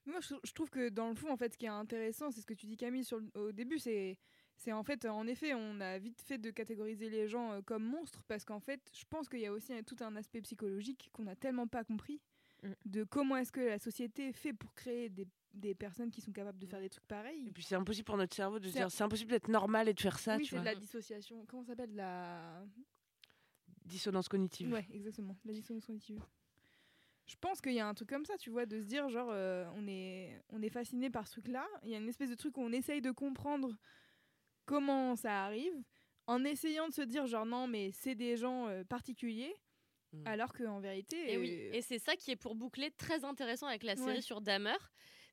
Moi, je, je trouve que dans le fond, en fait, ce qui est intéressant, c'est ce que tu dis, Camille, sur le- au début, c'est. C'est en fait, en effet, on a vite fait de catégoriser les gens euh, comme monstres parce qu'en fait, je pense qu'il y a aussi un- tout un aspect psychologique qu'on n'a tellement pas compris Mm. de comment est-ce que la société fait pour créer des, des personnes qui sont capables de faire des trucs pareils. Et puis c'est impossible pour notre cerveau de se dire c'est impossible d'être normal et de faire ça, oui, tu c'est vois. de la dissociation. Comment ça s'appelle? La Dissonance cognitive. Ouais, exactement, la dissonance cognitive. Je pense qu'il y a un truc comme ça, tu vois, de se dire genre euh, on est on est fasciné par ce truc-là. Il y a une espèce de truc où on essaye de comprendre comment ça arrive, en essayant de se dire genre non mais c'est des gens euh, particuliers, Mm. alors qu'en vérité. Et oui, euh, et c'est ça qui est pour boucler très intéressant avec la série Ouais. sur Dahmer,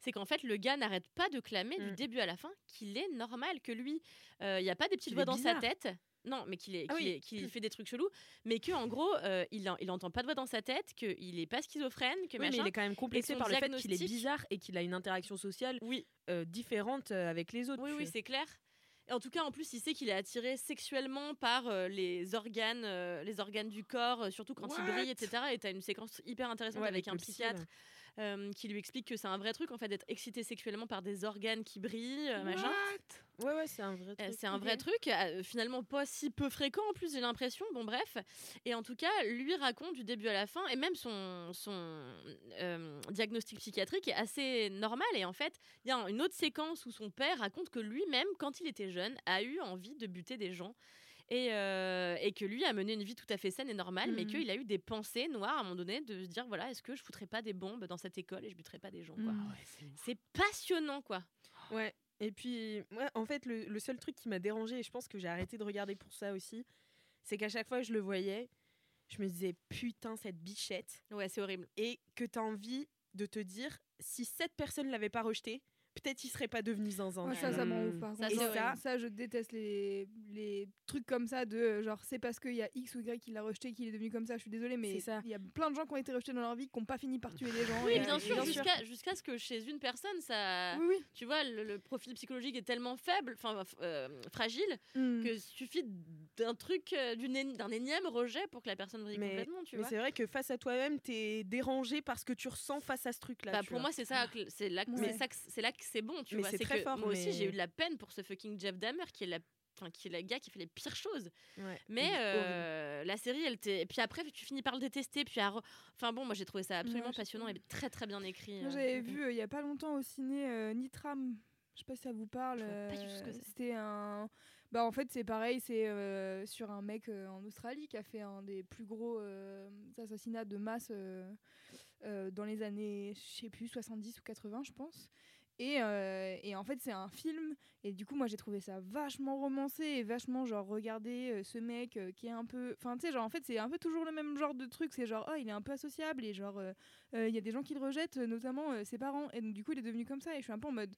c'est qu'en fait le gars n'arrête pas de clamer du Mm. début à la fin qu'il est normal, que lui, euh, il n'y a pas des petites voix dans sa tête. Non, mais qu'il est, Ah qu'il oui. est- qu'il fait des trucs chelous, mais que en gros, euh, il, en- il entend pas de voix dans sa tête, qu'il est pas schizophrène, que Oui, mais il est quand même complexé par le fait qu'il est bizarre et qu'il a une interaction sociale Oui, euh, différente euh, avec les autres. oui, oui, c'est clair. Et en tout cas, en plus, il sait qu'il est attiré sexuellement par euh, les organes, euh, les organes du corps, euh, surtout quand il brille, etc. Et t'as une séquence hyper intéressante Ouais, avec, un psy, psychiatre. Euh, qui lui explique que c'est un vrai truc en fait d'être excité sexuellement par des organes qui brillent, euh, machin. Ouais, ouais, c'est un vrai Euh, truc. c'est un vrai truc, euh, finalement pas si peu fréquent en plus, j'ai l'impression. Bon, bref. Et en tout cas, lui raconte du début à la fin, et même son, son diagnostic psychiatrique est assez normal. Et en fait, il y a une autre séquence où son père raconte que lui-même, quand il était jeune, a eu envie de buter des gens. Et, euh, et que lui a mené une vie tout à fait saine et normale, mais Mhm. qu'il a eu des pensées noires à un moment donné de se dire voilà, est-ce que je foutrais pas des bombes dans cette école et je buterais pas des gens quoi. Mhm. C'est passionnant quoi. Ouais. Et puis, moi, en fait, le, le seul truc qui m'a dérangé, et je pense que j'ai arrêté de regarder pour ça aussi, c'est qu'à chaque fois que je le voyais, je me disais putain, cette bichette. Ouais, c'est horrible. Et que tu as envie de te dire, si cette personne l'avait pas rejeté, peut-être il serait pas devenu zinzin. Ouais, ça, ça m'en ouf. par Ça, contre. ça, je déteste les, les trucs comme ça de euh, genre c'est parce qu'il y a X ou Y qui l'a rejeté qu'il est devenu comme ça. Je suis désolée, mais C'est ça. il y a plein de gens qui ont été rejetés dans leur vie qui n'ont pas fini par tuer les gens. Oui, et, bien euh, sûr, jusqu'à jusqu'à ce que chez une personne, ça, Oui, oui. tu vois, le, le profil psychologique est tellement faible, enfin euh, fragile, Mm. que suffit d'un truc, euh, d'un énième rejet pour que la personne brille Mais- complètement, tu Mais c'est vrai que face à toi-même, t'es dérangé par ce que tu ressens face à ce truc-là. Bah, tu pour vois. moi, c'est ça, que- c'est là, Ouais. c'est là que c'est bon, tu Mais vois. c'est très que fort, moi aussi, j'ai eu de la peine pour ce fucking Jeff Dahmer, qui est la, enfin, qui est le gars qui fait les pires choses. Ouais. Mais euh, la série, elle t'est. Puis après, tu finis par le détester. Puis à re- enfin bon, moi j'ai trouvé ça absolument Ouais, passionnant et très très bien écrit. Moi, euh. j'avais vu euh, il y a pas longtemps au ciné euh, Nitram. Je sais pas si ça vous parle. Euh. C'était un. Bah en fait c'est pareil, c'est euh, sur un mec euh, en Australie qui a fait un des plus gros euh, assassinats de masse euh, euh, dans les années, je sais plus, 70 ou 80 je pense. Et, euh, et en fait c'est un film et du coup moi j'ai trouvé ça vachement romancé et vachement genre regarder euh, ce mec euh, qui est un peu enfin tu sais genre en fait c'est un peu toujours le même genre de truc c'est genre oh il est un peu associable et genre il y a des gens qui le rejettent notamment ses parents et donc du coup il est devenu comme ça et je suis un peu en mode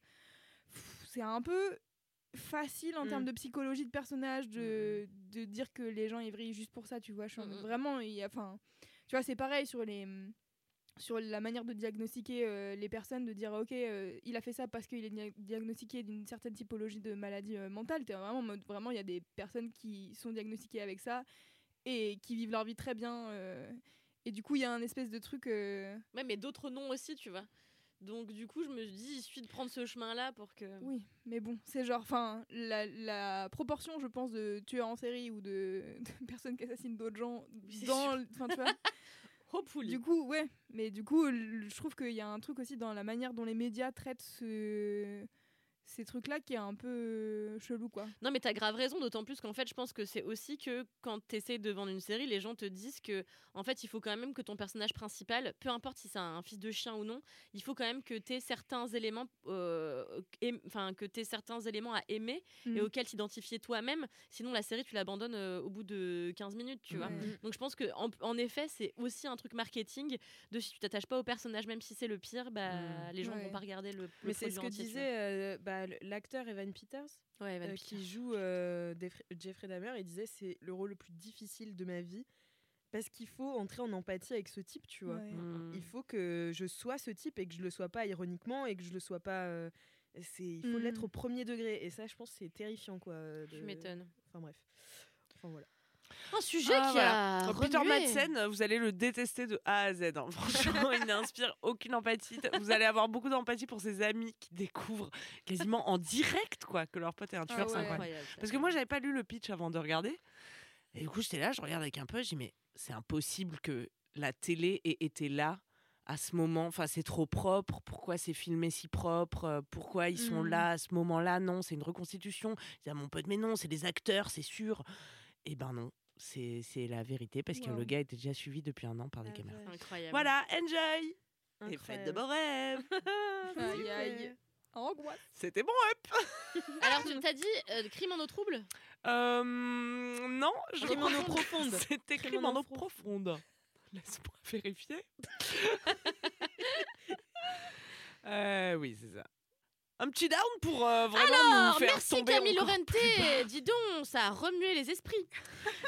c'est un peu facile en Mm. termes de psychologie de personnage de, de dire que les gens ils vrillent juste pour ça tu vois je suis Mm, mm. vraiment il y a enfin tu vois c'est pareil sur les sur la manière de diagnostiquer euh, les personnes, de dire ok, euh, il a fait ça parce qu'il est dia- diagnostiqué d'une certaine typologie de maladie euh, mentale. Vraiment mode vraiment, il y a des personnes qui sont diagnostiquées avec ça et qui vivent leur vie très bien. et du coup, il y a un espèce de truc. Ouais, mais d'autres noms aussi, tu vois. Donc du coup, je me dis, il suffit de prendre ce chemin-là pour que. Oui, mais bon, c'est genre, enfin, la, la proportion, je pense, de tueurs en série ou de, de personnes qui assassinent d'autres gens dans, sûr. l- enfin, tu vois. Du coup, ouais, mais du coup, je trouve qu'il y a un truc aussi dans la manière dont les médias traitent ce- ces trucs-là qui est un peu euh, chelou, quoi. Non, mais t'as grave raison, d'autant plus qu'en fait, je pense que c'est aussi que quand t'essayes de vendre une série, les gens te disent que, en fait, il faut quand même que ton personnage principal, peu importe si c'est un fils de chien ou non, il faut quand même que t'aies certains éléments, euh, enfin, que t'aies certains éléments à aimer et Mm. auxquels t'identifier toi-même. Sinon, la série, tu l'abandonnes euh, au bout de 15 minutes, tu vois. Donc, je pense que, en, en effet, c'est aussi un truc marketing de si tu t'attaches pas au personnage, même si c'est le pire, bah, Mm. les gens Ouais. vont pas regarder le. le Mais c'est ce que entier, disait euh, bah, l'acteur Evan Peters, vois. Ouais, Evan euh, Peters. qui joue euh, Jeffrey Dahmer. Il disait c'est le rôle le plus difficile de ma vie parce qu'il faut entrer en empathie avec ce type, tu vois. Ouais. Mm. Il faut que je sois ce type et que je le sois pas ironiquement et que je le sois pas. euh, c'est il faut Mm. l'être au premier degré et ça je pense c'est terrifiant quoi. Tu de- m'étonnes. Enfin bref. Enfin voilà. Un sujet Ah, qui voilà. a. Oh, Peter remué. Madsen, vous allez le détester de A à Z. hein. Franchement, il n'inspire aucune empathie. Vous allez avoir beaucoup d'empathie pour ses amis qui découvrent quasiment en direct quoi que leur pote est un tueur. Ah c'est ouais. incroyable. Parce que moi, j'avais pas lu le pitch avant de regarder. Et du coup, j'étais là, je regarde avec un peu, je dis, mais c'est impossible que la télé ait été là à ce moment. Enfin, c'est trop propre. Pourquoi c'est filmé si propre? Euh, Pourquoi ils sont Mm. là à ce moment-là? Non, c'est une reconstitution. Dis à mon pote, mais non, c'est des acteurs, c'est sûr. Et ben non, c'est c'est la vérité parce que Wow. le gars était déjà suivi depuis un an par des Ah caméras. Incroyable. Voilà, enjoy Et faites de Incroyable. beaux rêves Aïe, aïe. Angoisse. C'était bon, up Alors, tu t'as dit euh, crime en eau trouble? Euh, non, je Crime en eau profonde. C'était Crime crime en eau profonde. Laisse-moi vérifier. Euh, oui, c'est ça. Un petit down pour euh, vraiment Alors, nous faire merci tomber Camille Laurenté. Dis donc, ça a remué les esprits.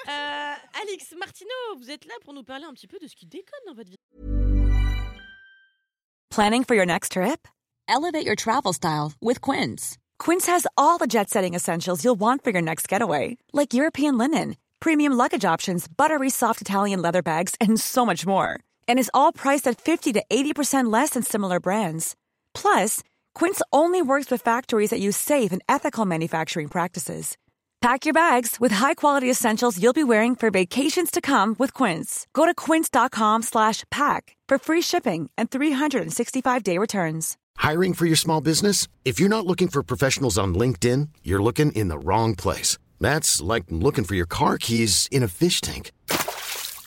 Euh, Alix Martineau, vous êtes là pour nous parler un petit peu de ce qui déconne dans votre vie. Planning for your next trip? Elevate your travel style with Quince. Quince has all the jet setting essentials you'll want for your next getaway, like European linen, premium luggage options, buttery soft Italian leather bags, and so much more. And is all priced at 50 to 80% less than similar brands. Plus, Quince only works with factories that use safe and ethical manufacturing practices. Pack your bags with high-quality essentials you'll be wearing for vacations to come with Quince. Go to quince.com slash pack for free shipping and 365-day returns. Hiring for your small business? If you're not looking for professionals on LinkedIn, you're looking in the wrong place. That's like looking for your car keys in a fish tank.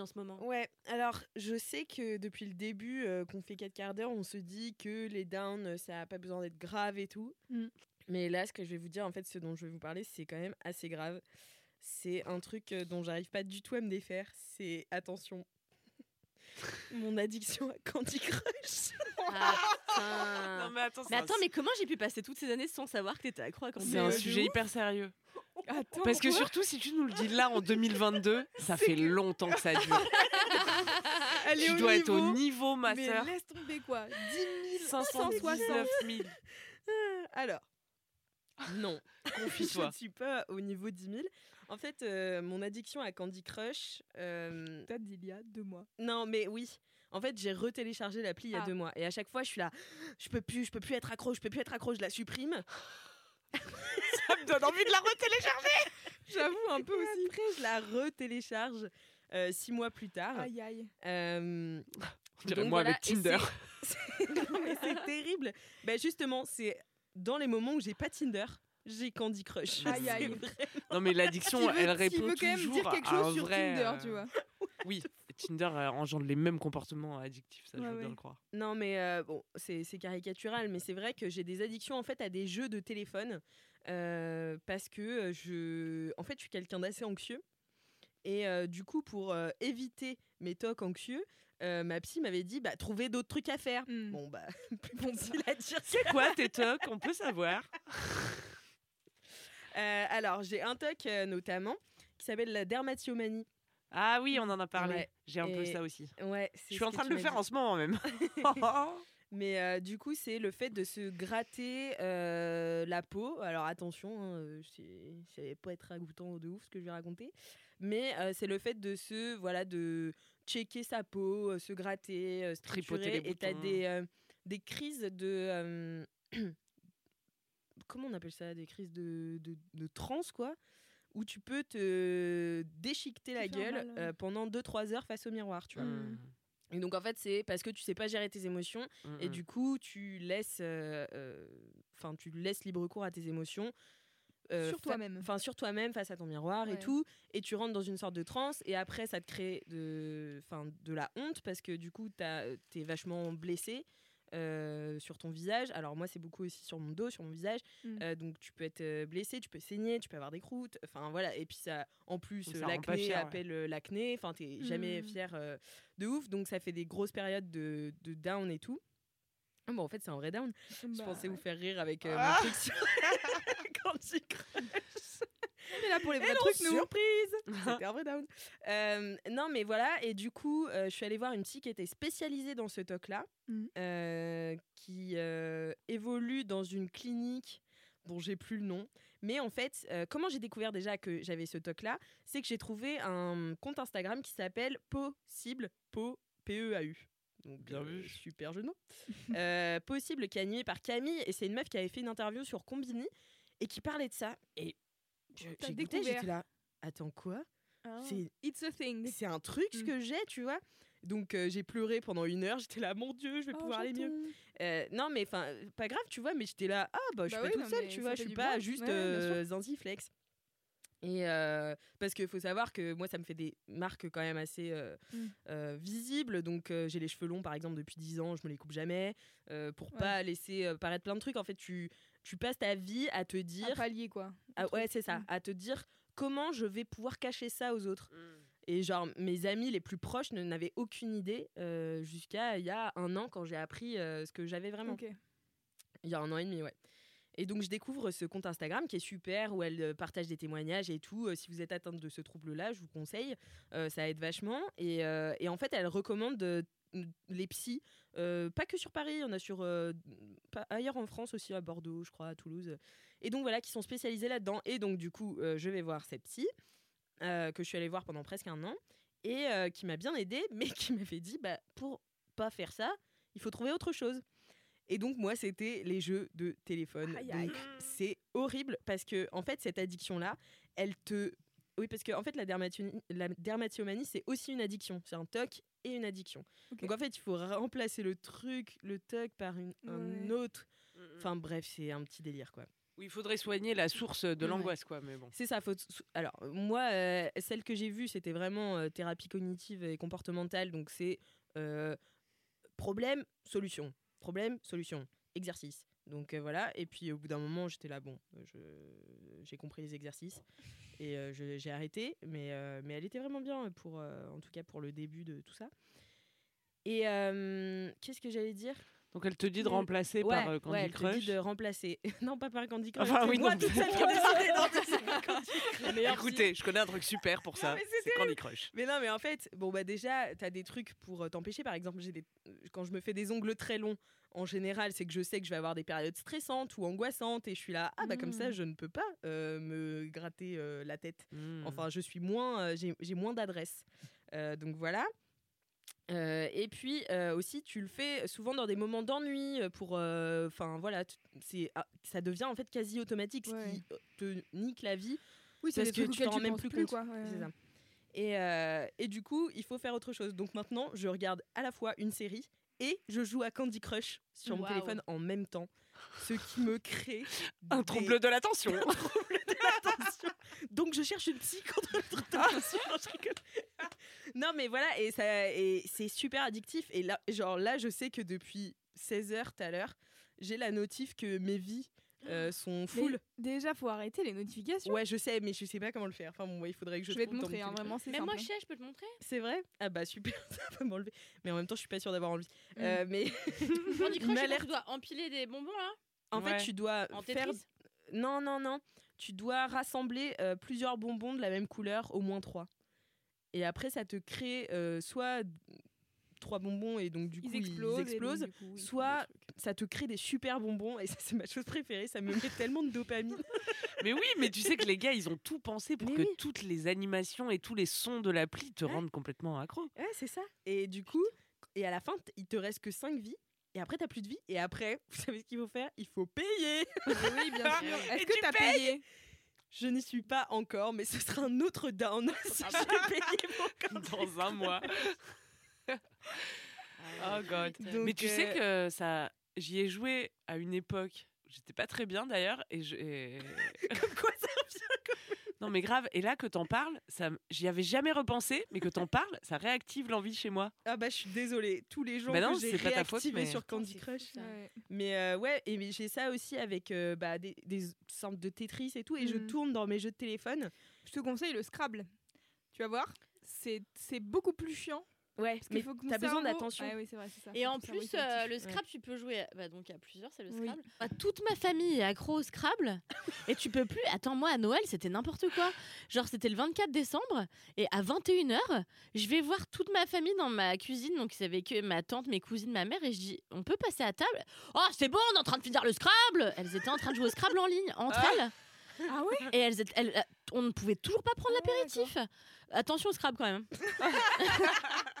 En ce moment? Ouais, alors je sais que depuis le début euh, qu'on fait 4 quarts d'heure, on se dit que les downs, euh, ça n'a pas besoin d'être grave et tout. Mm. Mais là, ce que je vais vous dire, en fait, ce dont je vais vous parler, c'est quand même assez grave. C'est un truc euh, dont j'arrive pas du tout à me défaire. C'est, attention, mon addiction à Candy Crush. Ah. Non, mais attends, Mais attends, comment j'ai pu passer toutes ces années sans savoir que t'étais accro à Candy C'est un Crush? sujet hyper sérieux. Attends, Parce que surtout, si tu nous le dis là en 2022, ça fait longtemps que ça dure. Elle tu dois être au niveau, ma mais sœur. laisse tomber quoi 10 519 000. Alors, non, je Confie-toi. ne suis pas au niveau 10 000. En fait, euh, mon addiction à Candy Crush, euh, Date d'il y a deux mois. Non, mais oui. En fait, j'ai retéléchargé l'appli il y a Ah. deux mois. Et à chaque fois, je suis là, je peux plus, je peux plus être accro, je peux plus être accro, je la supprime. Ça me donne envie de la retélécharger. J'avoue un peu aussi. Après, je la retélécharge euh, six mois plus tard. Aïe aïe. Euh, On dirait moi voilà, avec Tinder. c'est- terrible. Bah, justement, c'est dans les moments où j'ai pas Tinder, j'ai Candy Crush. Aïe, C'est aïe. vrai. Non, mais l'addiction, veut- elle répond veut quand même toujours dire quelque à un chose sur vrai, Tinder, euh, tu vois. Oui, Tinder euh, engendre les mêmes comportements addictifs, ça, Ouais, je veux bien le croire. Non, mais euh, bon, c'est c'est caricatural, mais c'est vrai que j'ai des addictions en fait à des jeux de téléphone euh, parce que euh, je, en fait, je suis quelqu'un d'assez anxieux et euh, du coup, pour euh, éviter mes tocs anxieux, euh, ma psy m'avait dit, bah, trouver d'autres trucs à faire. Hmm. Bon, bah, plus facile à dire. C'est quoi tes tocs? On peut savoir. Alors, j'ai un toc notamment qui s'appelle la dermatillomanie. Ah oui, on en a parlé. Ouais. J'ai un peu ça aussi. Ouais, Je suis en train de le faire en ce moment même. Mais euh, du coup, c'est le fait de se gratter euh, la peau. Alors attention, hein, euh, ça va pas être ragoûtant de ouf ce que je vais raconter. Mais euh, c'est le fait de se, voilà, de checker sa peau, euh, se gratter, euh, se Tripoter Et t'as des, euh, des crises de... euh, comment on appelle ça? Des crises de, de, de transe, quoi où tu peux te déchiqueter la gueule mal, ouais. euh, pendant 2-3 heures face au miroir, tu vois. Mm. Et donc en fait, c'est parce que tu sais pas gérer tes émotions et du coup, tu laisses, euh, euh, enfin, tu laisses libre cours à tes émotions. euh, Sur toi-même. Enfin, sur toi-même, face à ton miroir et tout. Et tu rentres dans une sorte de transe. Et après, ça te crée de, enfin, de la honte parce que du coup, t'as- t'es vachement blessé. Euh, sur ton visage. Alors moi, c'est beaucoup aussi sur mon dos, sur mon visage. Mm. Euh, donc tu peux être euh, blessé, tu peux saigner, tu peux avoir des croûtes. Enfin voilà. Et puis ça, en plus, l'acné fier, ouais. appelle l'acné. Enfin, t'es jamais Mm. fier euh, de ouf. Donc ça fait des grosses périodes de, de down et tout. Ah, Bon, en fait, c'est un vrai down. Je Bah, pensais vous faire rire avec Ah mon truc sur Candy Crush. On est là pour les Et vrais non, trucs, nous. surprise C'était un vrai down. Euh, non, mais voilà. Et du coup, euh, je suis allée voir une psy qui était spécialisée dans ce toc-là, Mhm. euh, qui euh, évolue dans une clinique dont j'ai plus le nom. Mais en fait, euh, comment j'ai découvert déjà que j'avais ce toc-là C'est que j'ai trouvé un compte Instagram qui s'appelle Possible, Po, P-E-A-U. Donc, Bien vu. Super jeu de mots. Euh, Possible, qui est animé par Camille. Et c'est une meuf qui avait fait une interview sur Combini et qui parlait de ça. Et j'ai découvert. j'étais là. Attends, quoi? Ah. C'est It's a thing. c'est un truc ce Mm. que j'ai, tu vois? Donc euh, j'ai pleuré pendant une heure, j'étais là, mon Dieu, je vais Oh, pouvoir aller mieux. Euh, non, mais enfin, pas grave, tu vois, mais j'étais là, ah bah je suis Bah pas oui, toute seule, tu vois, je suis pas bien. juste Ouais, euh, Zanziflex. Et parce qu'il faut savoir que moi, ça me fait des marques quand même assez Mm. visibles. Donc j'ai les cheveux longs, par exemple, depuis 10 ans, je me les coupe jamais. pour Ouais. pas laisser paraître plein de trucs. En fait, tu, tu passes ta vie à te Un dire. palier, quoi. Ah, ouais, c'est ça. Mm. À te dire comment je vais pouvoir cacher ça aux autres. Et genre, mes amis les plus proches ne- n'avaient aucune idée euh, jusqu'à il y a un an quand j'ai appris euh, ce que j'avais vraiment. Ok. Il y a un an et demi, ouais. Et donc, je découvre ce compte Instagram qui est super, où elle euh, partage des témoignages et tout. Euh, si vous êtes atteinte de ce trouble-là, je vous conseille. Euh, ça aide vachement. Et, euh, et en fait, elle recommande les psys, euh, pas que sur Paris, il y en a sur, euh, ailleurs en France aussi, à Bordeaux, je crois, à Toulouse. Et donc, voilà, qui sont spécialisés là-dedans. Et donc, du coup, euh, je vais voir cette psy, que je suis allée voir pendant presque un an, et qui m'a bien aidée, mais qui m'avait dit, bah, pour pas faire ça, il faut trouver autre chose. Et donc moi, c'était les jeux de téléphone. Aïe, aïe. Donc c'est horrible parce que en fait, cette addiction-là, elle te oui, parce que en fait, la, dermatio- la dermatillomanie, c'est aussi une addiction. C'est un TOC et une addiction. Donc en fait, il faut remplacer le truc, le TOC par une, un autre. Enfin bref, c'est un petit délire quoi. Oui, il faudrait soigner la source de Ouais. l'angoisse, quoi. Mais bon. C'est ça. Faut Alors moi, euh, celle que j'ai vue, c'était vraiment euh, thérapie cognitive et comportementale. Donc c'est euh, problème, solution, problème, solution, exercice. Donc euh, voilà. Et puis au bout d'un moment, j'étais là, bon, je- j'ai compris les exercices et euh, j'ai arrêté. Mais euh, mais elle était vraiment bien pour, euh, en tout cas pour le début de tout ça. Et euh, qu'est-ce que j'allais dire? Donc elle te dit de remplacer ouais, par euh, Candy ouais, elle te Crush? dit de remplacer. non, pas par Candy Crush. Enfin, oui, moi non, toute mais- seule qui Candy Crush. Écoutez, je connais un truc super pour ça. C'est Candy Crush. Mais non, mais en fait, bon bah déjà, t'as des trucs pour t'empêcher. Par exemple, j'ai des... quand je me fais des ongles très longs, en général, c'est que je sais que je vais avoir des périodes stressantes ou angoissantes, et je suis là, ah bah comme ça, Mm. je ne peux pas euh, me gratter euh, la tête. Mm. Enfin, je suis moins, euh, j'ai moins d'adresse. Donc voilà. Euh, et puis euh, aussi, tu le fais souvent dans des moments d'ennui pour, enfin voilà, c'est, ah, ça devient en fait quasi automatique, ce Ouais. qui te nique la vie Oui, c'est parce que tu t'en rends même plus compte. quoi. ouais, ça. Et, et du coup, il faut faire autre chose. Donc maintenant, je regarde à la fois une série et je joue à Candy Crush sur mon téléphone en même temps. Ce qui me crée Un des- trouble de l'attention. un trouble de l'attention. Donc je cherche une psy contre le trouble de l'attention. Non, je rigole. Non, mais voilà, et, ça, et c'est super addictif. Et là, genre là, je sais que depuis 16h tout à l'heure, j'ai la notif que mes vies euh, sont Mais full. déjà, faut arrêter les notifications. Ouais, je sais, mais je sais pas comment le faire. Enfin, bon, ouais, il faudrait que je je vais te montrer, mon hein, vraiment, c'est Mais simple. moi, hein. je sais, je peux te montrer. C'est vrai? Ah bah super, ça va m'enlever. Mais en même temps, je suis pas sûre d'avoir envie. Mm. Euh, mais Candy Une Crush, c'est quand alerte. tu dois empiler des bonbons là en Ouais. fait, tu dois En faire. Non, non, non. Tu dois rassembler euh, plusieurs bonbons de la même couleur, au moins trois. Et après, ça te crée euh, soit trois bonbons et donc du coup Ils explosent. coup, soit ça te crée des super bonbons et ça c'est ma chose préférée. Ça me met tellement de dopamine. mais oui, mais tu sais que les gars, ils ont tout pensé pour Mais que oui. toutes les animations et tous les sons de l'appli te Ouais. rendent complètement accro. Ouais, c'est ça. Et du coup, et à la fin, il te reste que 5 vies. Et après, t'as plus de vie. Et après, vous savez ce qu'il faut faire? Il faut payer. Oui, bien sûr. Est-ce que t'as payé? Je n'y suis pas encore, mais ce sera un autre down si j'ai payé mon compte. Dans un mois. Oh god. Donc, mais tu sais euh, que ça, j'y ai joué à une époque. J'étais pas très bien d'ailleurs et je. et- Comme quoi ça revient Non mais grave. Et là que t'en parles, ça, j'y avais jamais repensé, mais que t'en parles, ça réactive l'envie chez moi. Ah bah je suis désolée, tous les gens Bah non, que j'ai c'est pas ta faute, réactivés mais- sur Candy Crush. Ouais. Mais euh, ouais, et mais j'ai ça aussi avec euh, bah, des, des sortes de Tetris et tout, et je Mhm. tourne dans mes jeux de téléphone. Je te conseille le Scrabble. Tu vas voir, c'est c'est beaucoup plus chiant. Ouais, Parce mais qu'il faut que t'as besoin d'attention. Ouais, oui, c'est vrai, c'est ça. Et en que plus, euh, le Scrabble, tu peux jouer. Bah, donc, il y a plusieurs, c'est le Oui. Scrabble. Bah, toute ma famille est accro au Scrabble. et tu peux plus. Attends, moi, à Noël, c'était n'importe quoi. Genre, c'était le 24 décembre. Et à 21h, je vais voir toute ma famille dans ma cuisine. Donc, c'est avec eux, ma tante, mes cousines, ma mère. Et je dis, on peut passer à table? Oh, c'est bon, on est en train de finir le Scrabble. Elles étaient en train de jouer au Scrabble en ligne, entre elles. Ah ouais? Et elles, étaient- elles- on ne pouvait toujours pas prendre Ah ouais, l'apéritif. Attention au Scrabble quand même.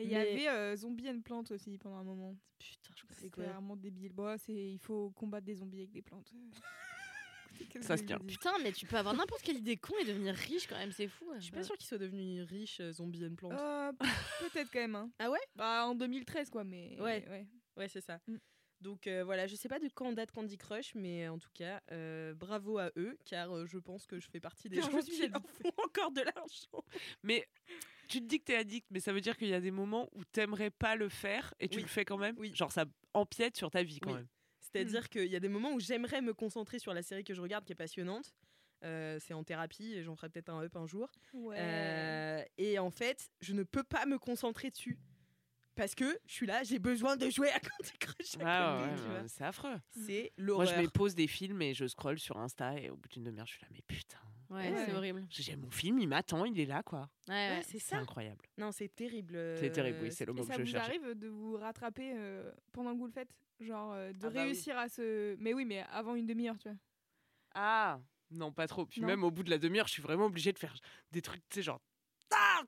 Et il y avait euh, Zombie and Plants aussi pendant un moment. Putain, je C'est vraiment débile. Bon, c'est il faut combattre des zombies avec des plantes. Ça se tient. Putain, mais tu peux avoir n'importe quelle idée con et devenir riche quand même, c'est fou. Je suis pas sûre qu'ils soient devenus riches, euh, zombies and plants. Euh, Peut-être quand même. hein. Ah ouais? Bah en 2013 quoi, mais Ouais. ouais. Ouais, c'est ça. Mm. Donc euh, voilà, je sais pas de quand date Candy Crush, mais en tout cas, euh, bravo à eux, car euh, je pense que je fais partie des gens suis qui leur font encore de l'argent. Mais tu te dis que t'es addict, mais ça veut dire qu'il y a des moments où t'aimerais pas le faire et tu Oui. le fais quand même? Oui. Genre ça empiète sur ta vie quand Oui. même. C'est-à-dire qu'il y a des moments où j'aimerais me concentrer sur la série que je regarde, qui est passionnante. Euh, c'est en thérapie, et j'en ferai peut-être un up un jour. Ouais. Euh, et en fait, je ne peux pas me concentrer dessus. Parce que je suis là, j'ai besoin de jouer à Candy Crush. Ah ouais, c'est affreux. C'est Moi l'horreur. je mets pause des films et je scrolle sur Insta et au bout d'une demi-heure je suis là mais putain. Ouais, Ouais. c'est horrible. J'ai mon film, il m'attend, il est là quoi. Ouais, Ouais, ouais. c'est C'est ça. incroyable. Non, c'est terrible. C'est euh, terrible, oui, c'est le mot que ça je vous cherche. arrive de vous rattraper euh, pendant que vous le faites? Genre euh, de Ah bah oui. réussir à se. Mais oui, mais avant une demi-heure, tu vois. Ah non pas trop. Puis Non. même au bout de la demi-heure, je suis vraiment obligée de faire des trucs, tu sais genre. Ah,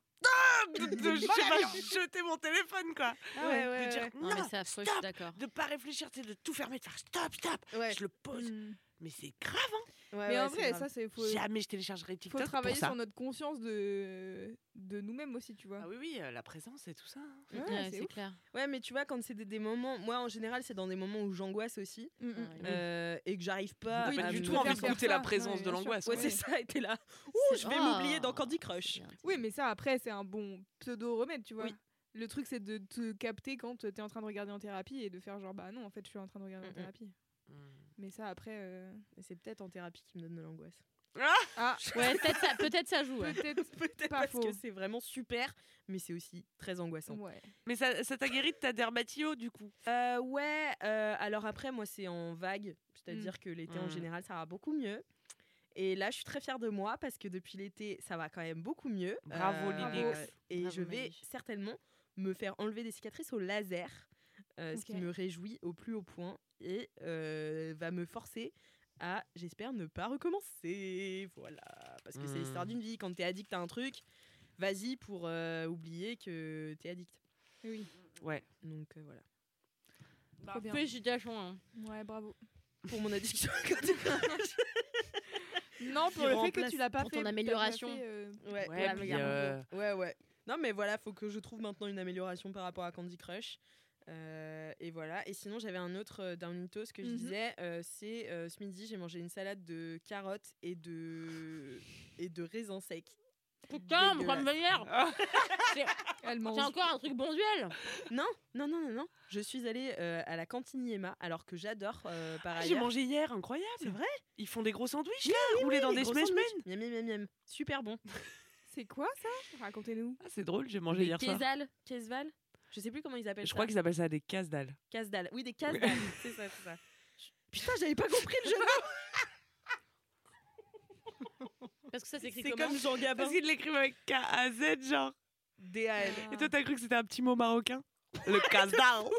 de, de- je sais pas, jeter mon téléphone, quoi. Ah ouais, de ouais, dire ouais. Non, mais non, c'est affreux, je stop, suis d'accord. de pas réfléchir, de tout fermer, de faire stop, stop. Ouais. Je le pose. Mm. Mais c'est grave, hein. Ouais, Mais ouais, en vrai, ça, c'est faut, Jamais je téléchargerai faut TikTok travailler pour ça. sur notre conscience de, de nous-mêmes aussi, tu vois. Ah oui, oui, euh, la présence et tout ça. hein. Ouais, Ouais, c'est clair. Ouais, mais tu vois, quand c'est des, des moments. Moi, en général, c'est dans des moments où j'angoisse aussi. Mm, mm. Ah, oui. euh, et que j'arrive pas. Oui, Pas à du tout envie de faire goûter ça. la présence Ouais, de l'angoisse. Ouais, ouais. c'est ça, et t'es là. Ouh, je vais Oh, m'oublier dans Candy Crush. Oui, mais ça, après, c'est un bon pseudo-remède, tu vois. Oui. Le truc, c'est de te capter quand t'es en train de regarder en thérapie et de faire genre, bah non, en fait, je suis en train de regarder en Mm, mm. thérapie. Mm. Mais ça, après. euh, c'est peut-être en thérapie qui me donne de l'angoisse. Ah, Ouais, peut-être ça, peut-être ça joue. ouais. peut-être. Peut-être Pas parce faux. que c'est vraiment super, mais c'est aussi très angoissant. Ouais. Mais ça ça t'a guéri de ta dermatio, du coup? Euh, ouais, euh, alors après, moi, c'est en vague. C'est-à-dire que l'été, en Mm. général, ça va beaucoup mieux. Et là, je suis très fière de moi parce que depuis l'été, ça va quand même beaucoup mieux. Bravo, Lilix. Et Bravo, je vais certainement me faire enlever des cicatrices au laser, euh, ce qui me réjouit au plus haut point et euh, va me forcer à, j'espère, ne pas recommencer. Voilà. Parce que c'est Mm. l'histoire d'une vie. Quand t'es addict à un truc, vas-y pour euh, oublier que t'es addict. Oui. Ouais. Donc euh, voilà. Bien. Félicitations. hein. Ouais, bravo. Pour mon addiction à Candy Crush. Non, pour le fait que tu l'as pas pour fait. ton t'as pas amélioration. fait, euh, Ouais, euh, Ouais, ouais. Non, mais voilà, faut que je trouve maintenant une amélioration par rapport à Candy Crush. Euh, et voilà. Et sinon, j'avais un autre euh, downhill ce que je Mhm. disais. euh, c'est euh, ce midi, j'ai mangé une salade de carottes et de et de raisins secs. Putain, manière. Elle mange. C'est encore un truc bon duel. Non, non, non, non, non. Je suis allée euh, à la cantine Yema, alors que j'adore euh, par Ah, J'ai ailleurs. mangé hier, incroyable. C'est vrai Ils font des gros sandwichs là, roulés dans des smash. Miam, miam, miam, miam. Super bon. C'est quoi ça Racontez-nous. Ah, c'est drôle, j'ai mangé hier soir. Quesal, Quesval. Je sais plus comment ils appellent Je ça. crois qu'ils appellent ça des casse dalles. Casse-dalle. Oui, des casse-dalles. c'est ça, c'est ça. Putain, j'avais pas compris le jeu. de mots. Parce que ça s'écrit C'est comment comme Jean Gabin. Parce qu'ils l'écrivent avec K-A-Z, genre. D-A-L. Et toi, t'as cru que c'était un petit mot marocain? Le casse dalle.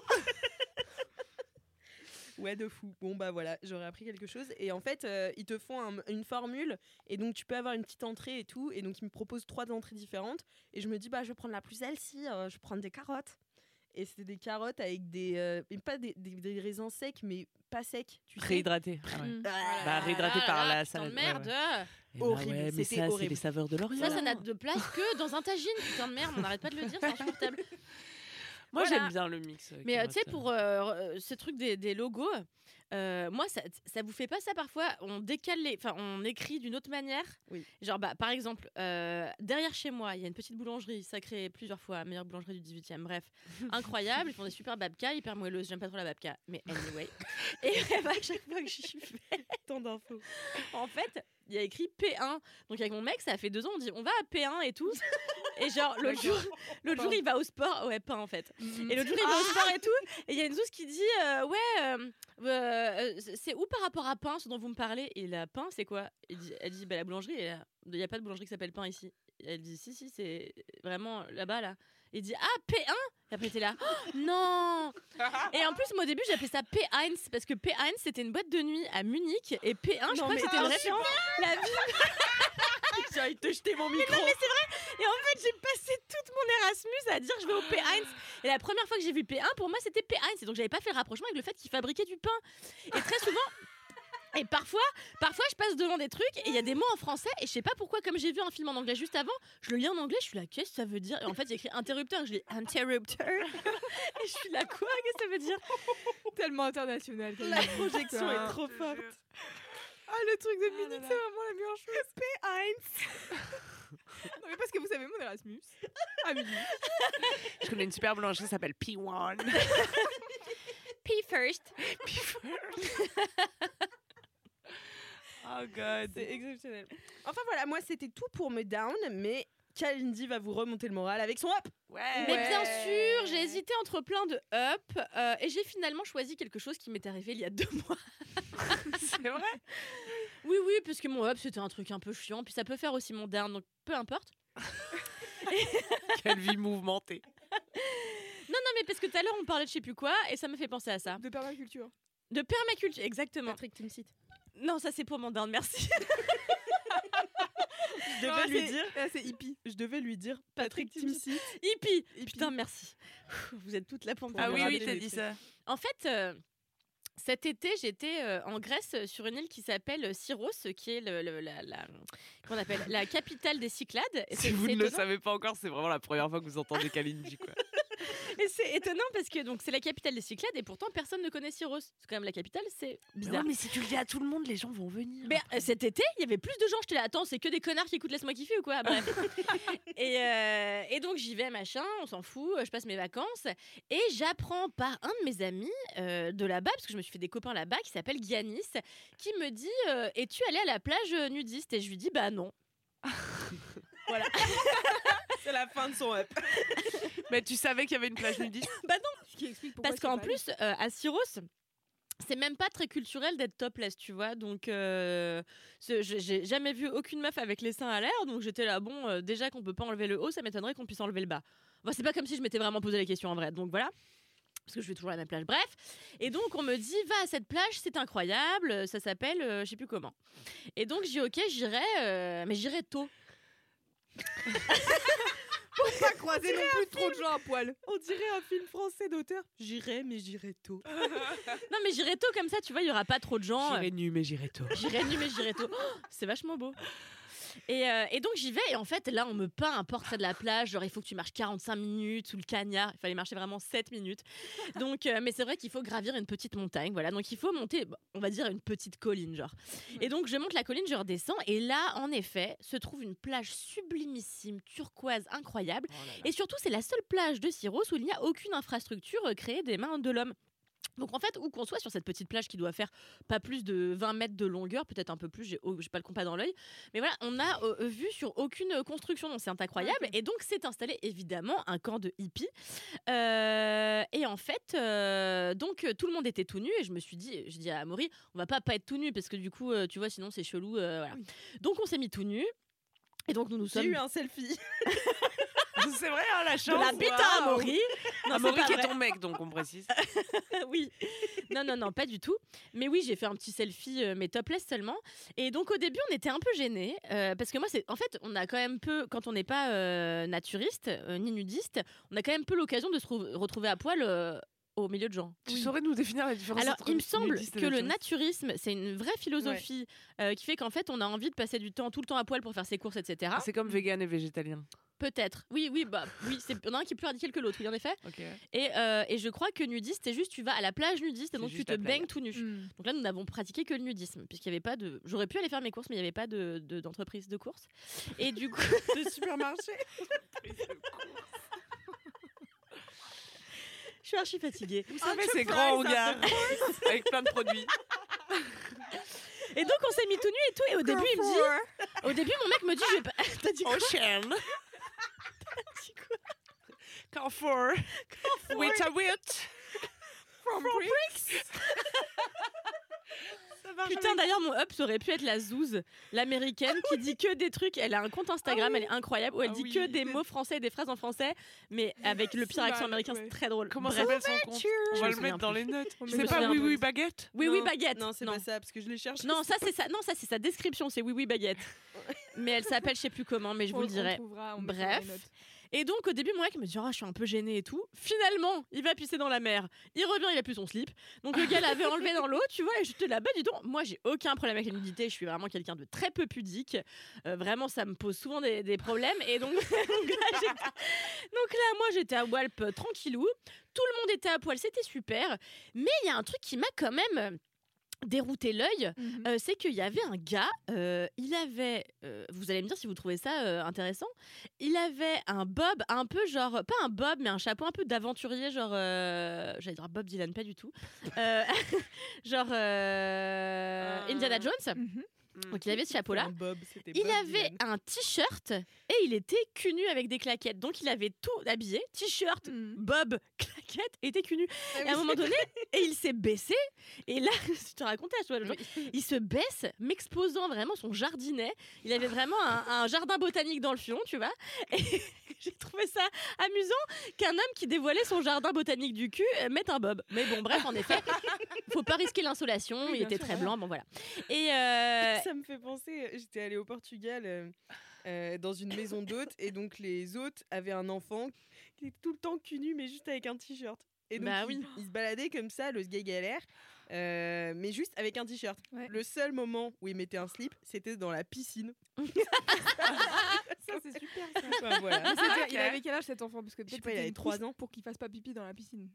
Ouais, de fou. Bon, bah voilà, j'aurais appris quelque chose. Et en fait, euh, ils te font un- une formule. Et donc, tu peux avoir une petite entrée et tout. Et donc, ils me proposent trois entrées différentes. Et je me dis, bah, je vais prendre la plus healthy. euh, je vais prendre des carottes. Et c'était des carottes avec des. euh, pas des, des, des raisins secs, mais pas secs. Tu sais. Réhydraté. Ah ouais. Mm. Ah, Bah, réhydraté Ah par la putain de salade. merde. ouais. Eh bah Horrible, ouais, mais c'était ça, c'est horrible. les saveurs de l'Orient. Ça, ça n'a de place que dans un tagine, putain de merde. On n'arrête pas de le dire, c'est insupportable. Moi, Voilà. j'aime bien le mix. euh, Mais euh, tu sais, pour euh, euh, ce truc des, des logos, euh, moi, ça, ça vous fait pas ça parfois? On décale les. Enfin, on écrit d'une autre manière? Oui. Genre, bah, par exemple, euh, derrière chez moi, il y a une petite boulangerie, sacrée plusieurs fois, meilleure boulangerie du 18 e Bref, incroyable. Ils font des super babkas, hyper moelleuses. J'aime pas trop la babka, mais anyway. Et bah, à chaque fois que j'y vais, Tant d'infos. en fait, il y a écrit P1. Donc avec mon mec, ça fait deux ans, on dit on va à P1 et tout. Et genre, l'autre jour, l'autre jour, il va au sport. Ouais, pas en fait. Et l'autre jour, il va au sport et tout. Et il y a une zouze qui dit euh, Ouais, euh, euh, c'est où par rapport à pain, ce dont vous me parlez? Et la pain, c'est quoi? Dit- Elle dit bah, La boulangerie, il n'y a pas de boulangerie qui s'appelle pain ici. Et elle dit Si, si, c'est vraiment là-bas, là. Il dit Ah, P1 Et après, t'es là Oh, Non Et en plus, moi, au début, j'appelais ça P1 parce que P1, c'était une boîte de nuit à Munich. Et P1, je Non, crois mais que c'était une ah, référence. La vie J'ai envie de te jeter mon micro. Et en fait, j'ai passé toute mon Erasmus à dire je vais au P1. Et la première fois que j'ai vu P1, pour moi, c'était P1. Et donc, j'avais pas fait le rapprochement avec le fait qu'ils fabriquaient du pain. Et très souvent. Et parfois, parfois, je passe devant des trucs et il y a des mots en français et je sais pas pourquoi, comme j'ai vu un film en anglais juste avant, je le lis en anglais, je suis là, qu'est-ce que ça veut dire? Et en fait, il y a écrit interrupteur, je lis interrupteur. et je suis là, quoi? Qu'est-ce que ça veut dire? Tellement international. La projection est trop forte. Ah, le truc de Ah là. c'est vraiment la meilleure chose. P1. non, mais parce que vous savez mon Erasmus. À. Je connais une super boulangerie qui s'appelle P1. P first. Oh god. C'est exceptionnel. Enfin voilà, moi c'était tout pour me down, mais Kalindi va vous remonter le moral avec son up. Ouais. Mais bien sûr, j'ai hésité entre plein de up euh, et j'ai finalement choisi quelque chose qui m'est arrivé il y a deux mois. C'est vrai. Oui, oui, parce que mon up c'était un truc un peu chiant, puis ça peut faire aussi mon down, donc peu importe. Quelle vie mouvementée. Non, non, mais parce que tout à l'heure on parlait de je sais plus quoi et ça me fait penser à ça. De permaculture. De permaculture, exactement. Patrick, tu me cites. Non, ça c'est pour mon down, merci. devais Ah, lui dire. ah, c'est hippie. Je devais lui dire Patrick Patrick Timsit. Hippie. Hippie. Putain, merci. Vous êtes toutes là pour me Ah faire oui, oui, t'as dit trucs. ça. En fait, euh, cet été, j'étais euh, en Grèce euh, sur une île qui s'appelle Syros, qui est le, le- la, la- qu'on appelle? La capitale des Cyclades. Et Si vous ne le savez pas encore, c'est vraiment la première fois que vous entendez Kalindi. Quoi. Et c'est étonnant parce que donc c'est la capitale des Cyclades et pourtant personne ne connaît Syros. C'est quand même la capitale, c'est bizarre. mais si tu le dis à tout le monde, les gens vont venir. Mais euh, cet été, il y avait plus de gens. J'étais là, attends, c'est que des connards qui écoutent Laisse-moi kiffer ou quoi? Bref. et, euh, et donc j'y vais, machin, on s'en fout, je passe mes vacances. Et j'apprends par un de mes amis euh, de là-bas, parce que je me suis fait des copains là-bas, qui s'appelle Giannis, qui me dit euh, Es-tu allé à la plage nudiste? Et je lui dis Bah non. voilà. C'est la fin de son up. Mais tu savais qu'il y avait une plage nudiste bah non Ce qui explique pourquoi Parce qu'en pas plus, euh, à Syros, c'est même pas très culturel d'être topless, tu vois. Donc, euh, ce- j'ai j'ai jamais vu aucune meuf avec les seins à l'air. Donc, j'étais là, bon, euh, déjà qu'on peut pas enlever le haut, ça m'étonnerait qu'on puisse enlever le bas. Enfin, c'est pas comme si je m'étais vraiment posé la question en vrai. Donc, voilà. Parce que je vais toujours à la même plage. Bref. Et donc, on me dit, va à cette plage, c'est incroyable. Ça s'appelle, euh, je sais plus comment. Et donc, j'ai ok, j'irai, euh, mais j'irai tôt. Faut pas croiser non plus trop de gens à poil. On dirait un film français d'auteur. J'irai, mais j'irai tôt. Non, mais j'irai tôt comme ça, tu vois, il y aura pas trop de gens. J'irai nu, mais j'irai tôt. J'irai nu mais j'irai tôt. Oh, c'est vachement beau. Et, euh, et donc j'y vais et en fait là on me peint un portrait de la plage genre il faut que tu marches 45 minutes sous le cagnard. Il fallait marcher vraiment 7 minutes. Donc euh, mais c'est vrai qu'il faut gravir une petite montagne voilà. Donc il faut monter on va dire une petite colline genre. Et donc je monte la colline je redescends et là en effet se trouve une plage sublimissime turquoise incroyable. Et surtout c'est la seule plage de Syros où il n'y a aucune infrastructure euh, créée des mains de l'homme donc en fait, où qu'on soit sur cette petite plage qui doit faire pas plus de 20 mètres de longueur, peut-être un peu plus, j'ai j'ai pas le compas dans l'œil, mais voilà, on a euh, vu sur aucune construction, donc c'est incroyable. Et donc c'est installé évidemment un camp de hippies. Euh, et en fait, euh, donc euh, tout le monde était tout nu et je me suis dit, je dis à Amaury, on va pas pas être tout nu parce que du coup, euh, tu vois, sinon c'est chelou. euh, voilà. Donc on s'est mis tout nu. Et donc nous nous J'ai sommes eu un selfie. c'est vrai, hein, la de chance. la bite à Amaury. Non, Amaury qui est ton mec, donc on précise. oui. Non, non, non, pas du tout. Mais oui, j'ai fait un petit selfie, euh, mais topless seulement. Et donc au début, on était un peu gênés. euh, parce que moi, c'est en fait, on a quand même peu, quand on n'est pas euh, naturiste euh, ni nudiste, on a quand même peu l'occasion de se trou- retrouver à poil euh, au milieu de gens. Tu saurais nous définir la différence Alors, entre il me semble que le naturisme, c'est une vraie philosophie euh, qui fait qu'en fait, on a envie de passer du temps tout le temps à poil pour faire ses courses, etc. C'est comme vegan et végétalien. Peut-être. Oui, oui, bah oui, c'est il y en a un qui est plus radical que l'autre, oui, en effet. Ok. Et, euh, et je crois que nudiste, c'est juste tu vas à la plage nudiste et donc tu te baignes tout nu. Hmm. Donc là, nous n'avons pratiqué que le nudisme, puisqu'il n'y avait pas de. J'aurais pu aller faire mes courses, mais il n'y avait pas de de- d'entreprise de, courses. Et du coup, de supermarché. je suis archi fatiguée. Vous savez, c'est grand hangar avec plein de produits. Et donc, on s'est mis tout nu et tout. Et au début, il me dit. Au début, mon mec me dit, je vais pas. T'as dit quoi Ocean. dit quoi Carrefour. With a wit. From bricks. Putain, d'ailleurs, mon up, ça aurait pu être la Zouz, l'américaine, qui dit que des trucs. Elle a un compte Instagram, elle est incroyable, où elle Ah dit oui. que des mots français et des phrases en français, mais avec le pire accent américain, ouais. c'est très drôle. Comment Bref. s'appelle son compte On Je va le mettre dans les notes. C'est pas oui oui baguette Oui, oui, Non. baguette. Non, c'est pas ça, parce que je l'ai cherché. Non, ça c'est ça. Non, ça c'est sa description. C'est oui oui baguette. mais elle s'appelle je sais plus comment, mais je vous le dirai. Bref. Et donc au début mon mec me dit oh, je suis un peu gênée et tout. Finalement il va pisser dans la mer. Il revient il a plus son slip. Donc le gars l'avait enlevé dans l'eau tu vois et j'étais là-bas dis donc moi j'ai aucun problème avec la nudité. Je suis vraiment quelqu'un de très peu pudique. Euh, vraiment ça me pose souvent des, problèmes et donc là, donc là, moi j'étais à Walp euh, tranquillou. Tout le monde était à poil c'était super. Mais il y a un truc qui m'a quand même euh, dérouté l'œil. Mhm. Euh, c'est qu'il y avait un gars, euh, il avait, euh, vous allez me dire si vous trouvez ça intéressant, il avait un bob un peu genre, pas un bob, mais un chapeau un peu d'aventurier, genre, j'allais dire Bob Dylan, pas du tout, genre Indiana Jones, Mhm. Donc il avait ce chapeau-là. Il avait un t-shirt et il était cul nu avec des claquettes. Donc il avait tout habillé, t-shirt, Mhm. bob, claquettes, et était cul nu. Ah Et à un moment donné, et il s'est baissé. Et là, je te racontais, tu vois, le genre, il se baisse, m'exposant vraiment son jardinet. Il avait vraiment un, un jardin botanique dans le fion, tu vois. Et j'ai trouvé ça amusant qu'un homme qui dévoilait son jardin botanique du cul mette un bob. Mais bon, bref, en effet, faut pas risquer l'insolation. Oui, il était très blanc, bon voilà. Et euh, Ça me fait penser, j'étais allée au Portugal euh, euh, dans une maison d'hôtes et donc les hôtes avaient un enfant qui était tout le temps cul nu mais juste avec un t-shirt. Et donc Bah il, oui. il se baladait comme ça, le gay galère, euh, mais juste avec un t-shirt. Ouais. Le seul moment où il mettait un slip, c'était dans la piscine. Ça, c'est super. Ça. Enfin, voilà. Il avait quel âge cet enfant? Parce que Je sais peut-être pas, il avait une trois couche ans. pour qu'il fasse pas pipi dans la piscine.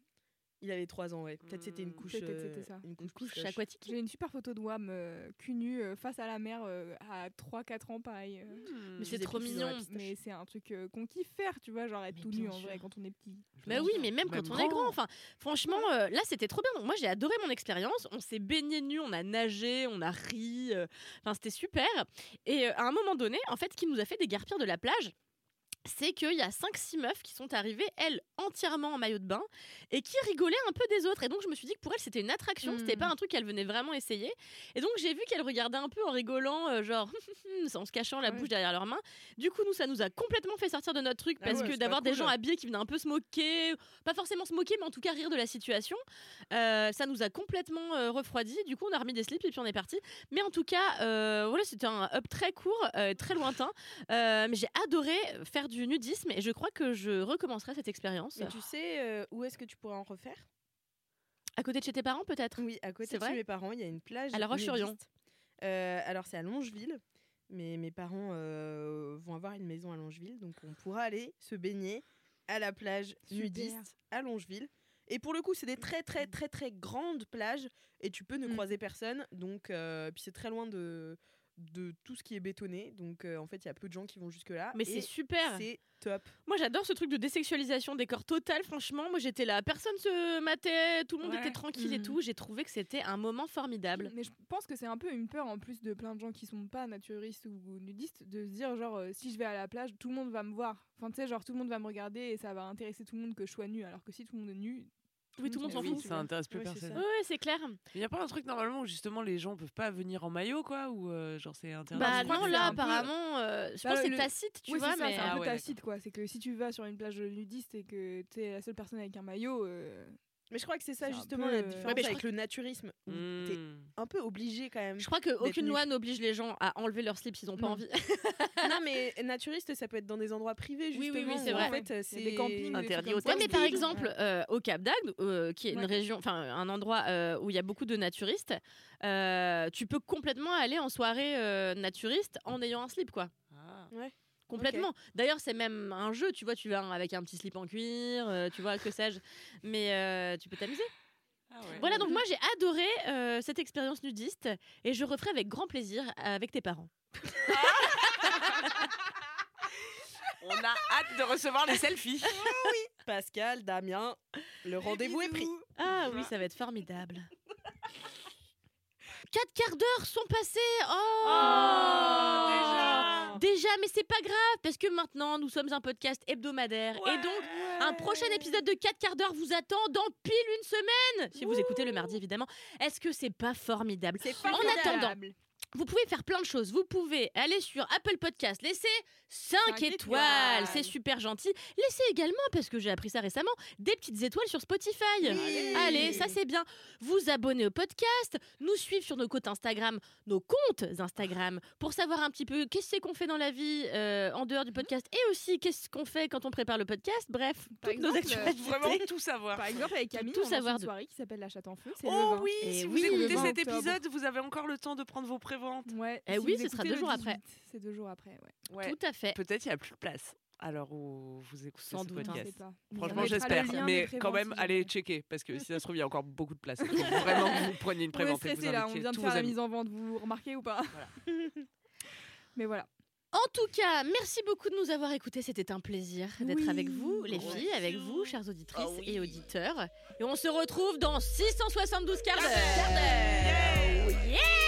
Il avait 3 ans, ouais. Peut-être c'était une Hmm. couche. Peut-être euh, c'était ça. Une couche, aquatique. J'ai une super photo de Wam euh, cul nu euh, face à la mer euh, à 3-4 ans, pareil. euh. Mais c'est trop mignon. Mais c'est un truc euh, qu'on kiffe faire, tu vois, genre être Mais tout nu en vrai quand on est petit. Bah oui, mais même, Même quand on est grand. Enfin, franchement, euh, là, c'était trop bien. Moi, j'ai adoré mon expérience. On s'est baigné nu, on a nagé, on a ri. euh, Enfin, c'était super. Et euh, à un moment donné, en fait, ce qui nous a fait dégarpir de la plage, c'est qu'il y a 5-6 meufs qui sont arrivées, elles, entièrement en maillot de bain, et qui rigolaient un peu des autres. Et donc, je me suis dit que pour elles, c'était une attraction, c'était Mm. pas un truc qu'elles venaient vraiment essayer. Et donc, j'ai vu qu'elles regardaient un peu en rigolant, euh, genre, en se cachant la Ouais. bouche derrière leurs mains. Du coup, nous, ça nous a complètement fait sortir de notre truc, Ah parce ouais, que d'avoir des gens habillés qui venaient un peu se moquer, pas forcément se moquer, mais en tout cas rire de la situation, euh, ça nous a complètement euh, refroidi. Du coup, on a remis des slips et puis on est parti. Mais en tout cas, euh, voilà, c'était un up très court, très lointain. Mais j'ai adoré faire du nudisme et je crois que je recommencerai cette expérience. Mais tu sais euh, où est-ce que tu pourrais en refaire? À côté de chez tes parents, peut-être? Oui, à côté de chez mes parents, il y a une plage. À La Roche-sur-Yon. Euh, alors, c'est à Longeville. Mais mes parents euh, vont avoir une maison à Longeville. Donc, on pourra aller se baigner à la plage Super. nudiste à Longeville. Et pour le coup, c'est des très, très, très, très grandes plages. Et tu peux ne Mm. croiser personne. Donc, euh, puis c'est très loin de, de tout ce qui est bétonné. Donc, euh, en fait, il y a peu de gens qui vont jusque-là. Mais c'est super. C'est top. Moi, j'adore ce truc de désexualisation des corps total. Franchement, moi, j'étais là, personne se matait, tout le monde Ouais. était tranquille et Mm. tout. J'ai trouvé que c'était un moment formidable. Mais je pense que c'est un peu une peur en plus de plein de gens qui sont pas naturistes ou nudistes de se dire genre euh, si je vais à la plage tout le monde va me voir. Enfin tu sais genre tout le monde va me regarder et ça va intéresser tout le monde que je sois nu alors que si tout le monde est nu. Oui, tout le monde s'en Oui, fout. ça intéresse plus personne. Oui, c'est clair. Il n'y a pas un truc normalement où justement les gens peuvent pas venir en maillot quoi ou euh, genre c'est interdit? Bah je crois non, là, apparemment, euh, je Bah, pense que c'est le- tacite, tu oui, vois, mais c'est un Ah peu ouais, tacite quoi. C'est que si tu vas sur une plage nudiste et que tu es la seule personne avec un maillot. euh, Mais je crois que c'est ça C'est justement peu, la euh, différence Ouais, avec le naturisme. où T'es un peu obligé quand même. je crois qu'aucune loi n'oblige les gens à enlever leur slip s'ils n'ont pas envie. non mais naturiste ça peut être dans des endroits privés Oui, justement. oui, oui, c'est où, vrai. En fait, a c'est des campings, Interdit ça. Ouais, mais par exemple, euh, au Cap d'Agde, euh, qui est une Ouais. région, enfin un endroit euh, où il y a beaucoup de naturistes, euh, tu peux complètement aller en soirée euh, naturiste en ayant un slip, quoi. Ah. Complètement. D'ailleurs, c'est même un jeu, tu vois, tu vas avec un petit slip en cuir, euh, tu vois, que sais-je. Mais euh, tu peux t'amuser. Ah ouais. Voilà, donc moi j'ai adoré euh, cette expérience nudiste et je referai avec grand plaisir avec tes parents. On a hâte de recevoir les selfies. Pascal, Damien, le rendez-vous est pris. Ah oui, ça va être formidable. Quatre quarts d'heure sont passés. Oh, déjà. Déjà, mais c'est pas grave parce que maintenant nous sommes un podcast hebdomadaire. Et donc un prochain épisode de 4 quarts d'heure vous attend dans pile une semaine. Si vous écoutez le mardi évidemment, est-ce que c'est pas formidable? En attendant, vous pouvez faire plein de choses. Vous pouvez aller sur Apple Podcast, laisser 5, Cinq étoiles, étoiles. c'est super gentil. Laissez également, parce que j'ai appris ça récemment, des petites étoiles sur Spotify. Allez. Allez, ça c'est bien. Vous abonner au podcast, nous suivre sur nos comptes Instagram, nos comptes Instagram, pour savoir un petit peu qu'est-ce qu'on fait dans la vie euh, en dehors du podcast et aussi qu'est-ce qu'on fait quand on prépare le podcast. Bref, Par toutes nos exemple, euh, actualités. Vraiment tout savoir. Par exemple avec Camille tout on savoir une de- soirée qui s'appelle La Chatte en Feu. le Oh 20. oui, Et si vous oui, écoutez 20 cet épisode, vous avez encore le temps de prendre vos préventes. Ouais. Eh si oui, ce sera deux jours après. 18, C'est deux jours après, ouais. Ouais. Tout à fait. Peut-être il n'y a plus de place alors où vous écoutez Sans ce doute, hein. Podcast. On Franchement, j'espère. Mais quand même, si allez checker parce que si ça se trouve, il y a encore beaucoup de place. Il faut vraiment que vous preniez une On est prévente. vous stressé là, on vient de faire la mise en vente, vous remarquez ou pas? Mais voilà. En tout cas, merci beaucoup de nous avoir écoutés. C'était un plaisir d'être Oui. avec vous, les filles, avec vous, chères auditrices Ah oui. et auditeurs. Et on se retrouve dans 672 quarts d'heure. Yeah. Yeah.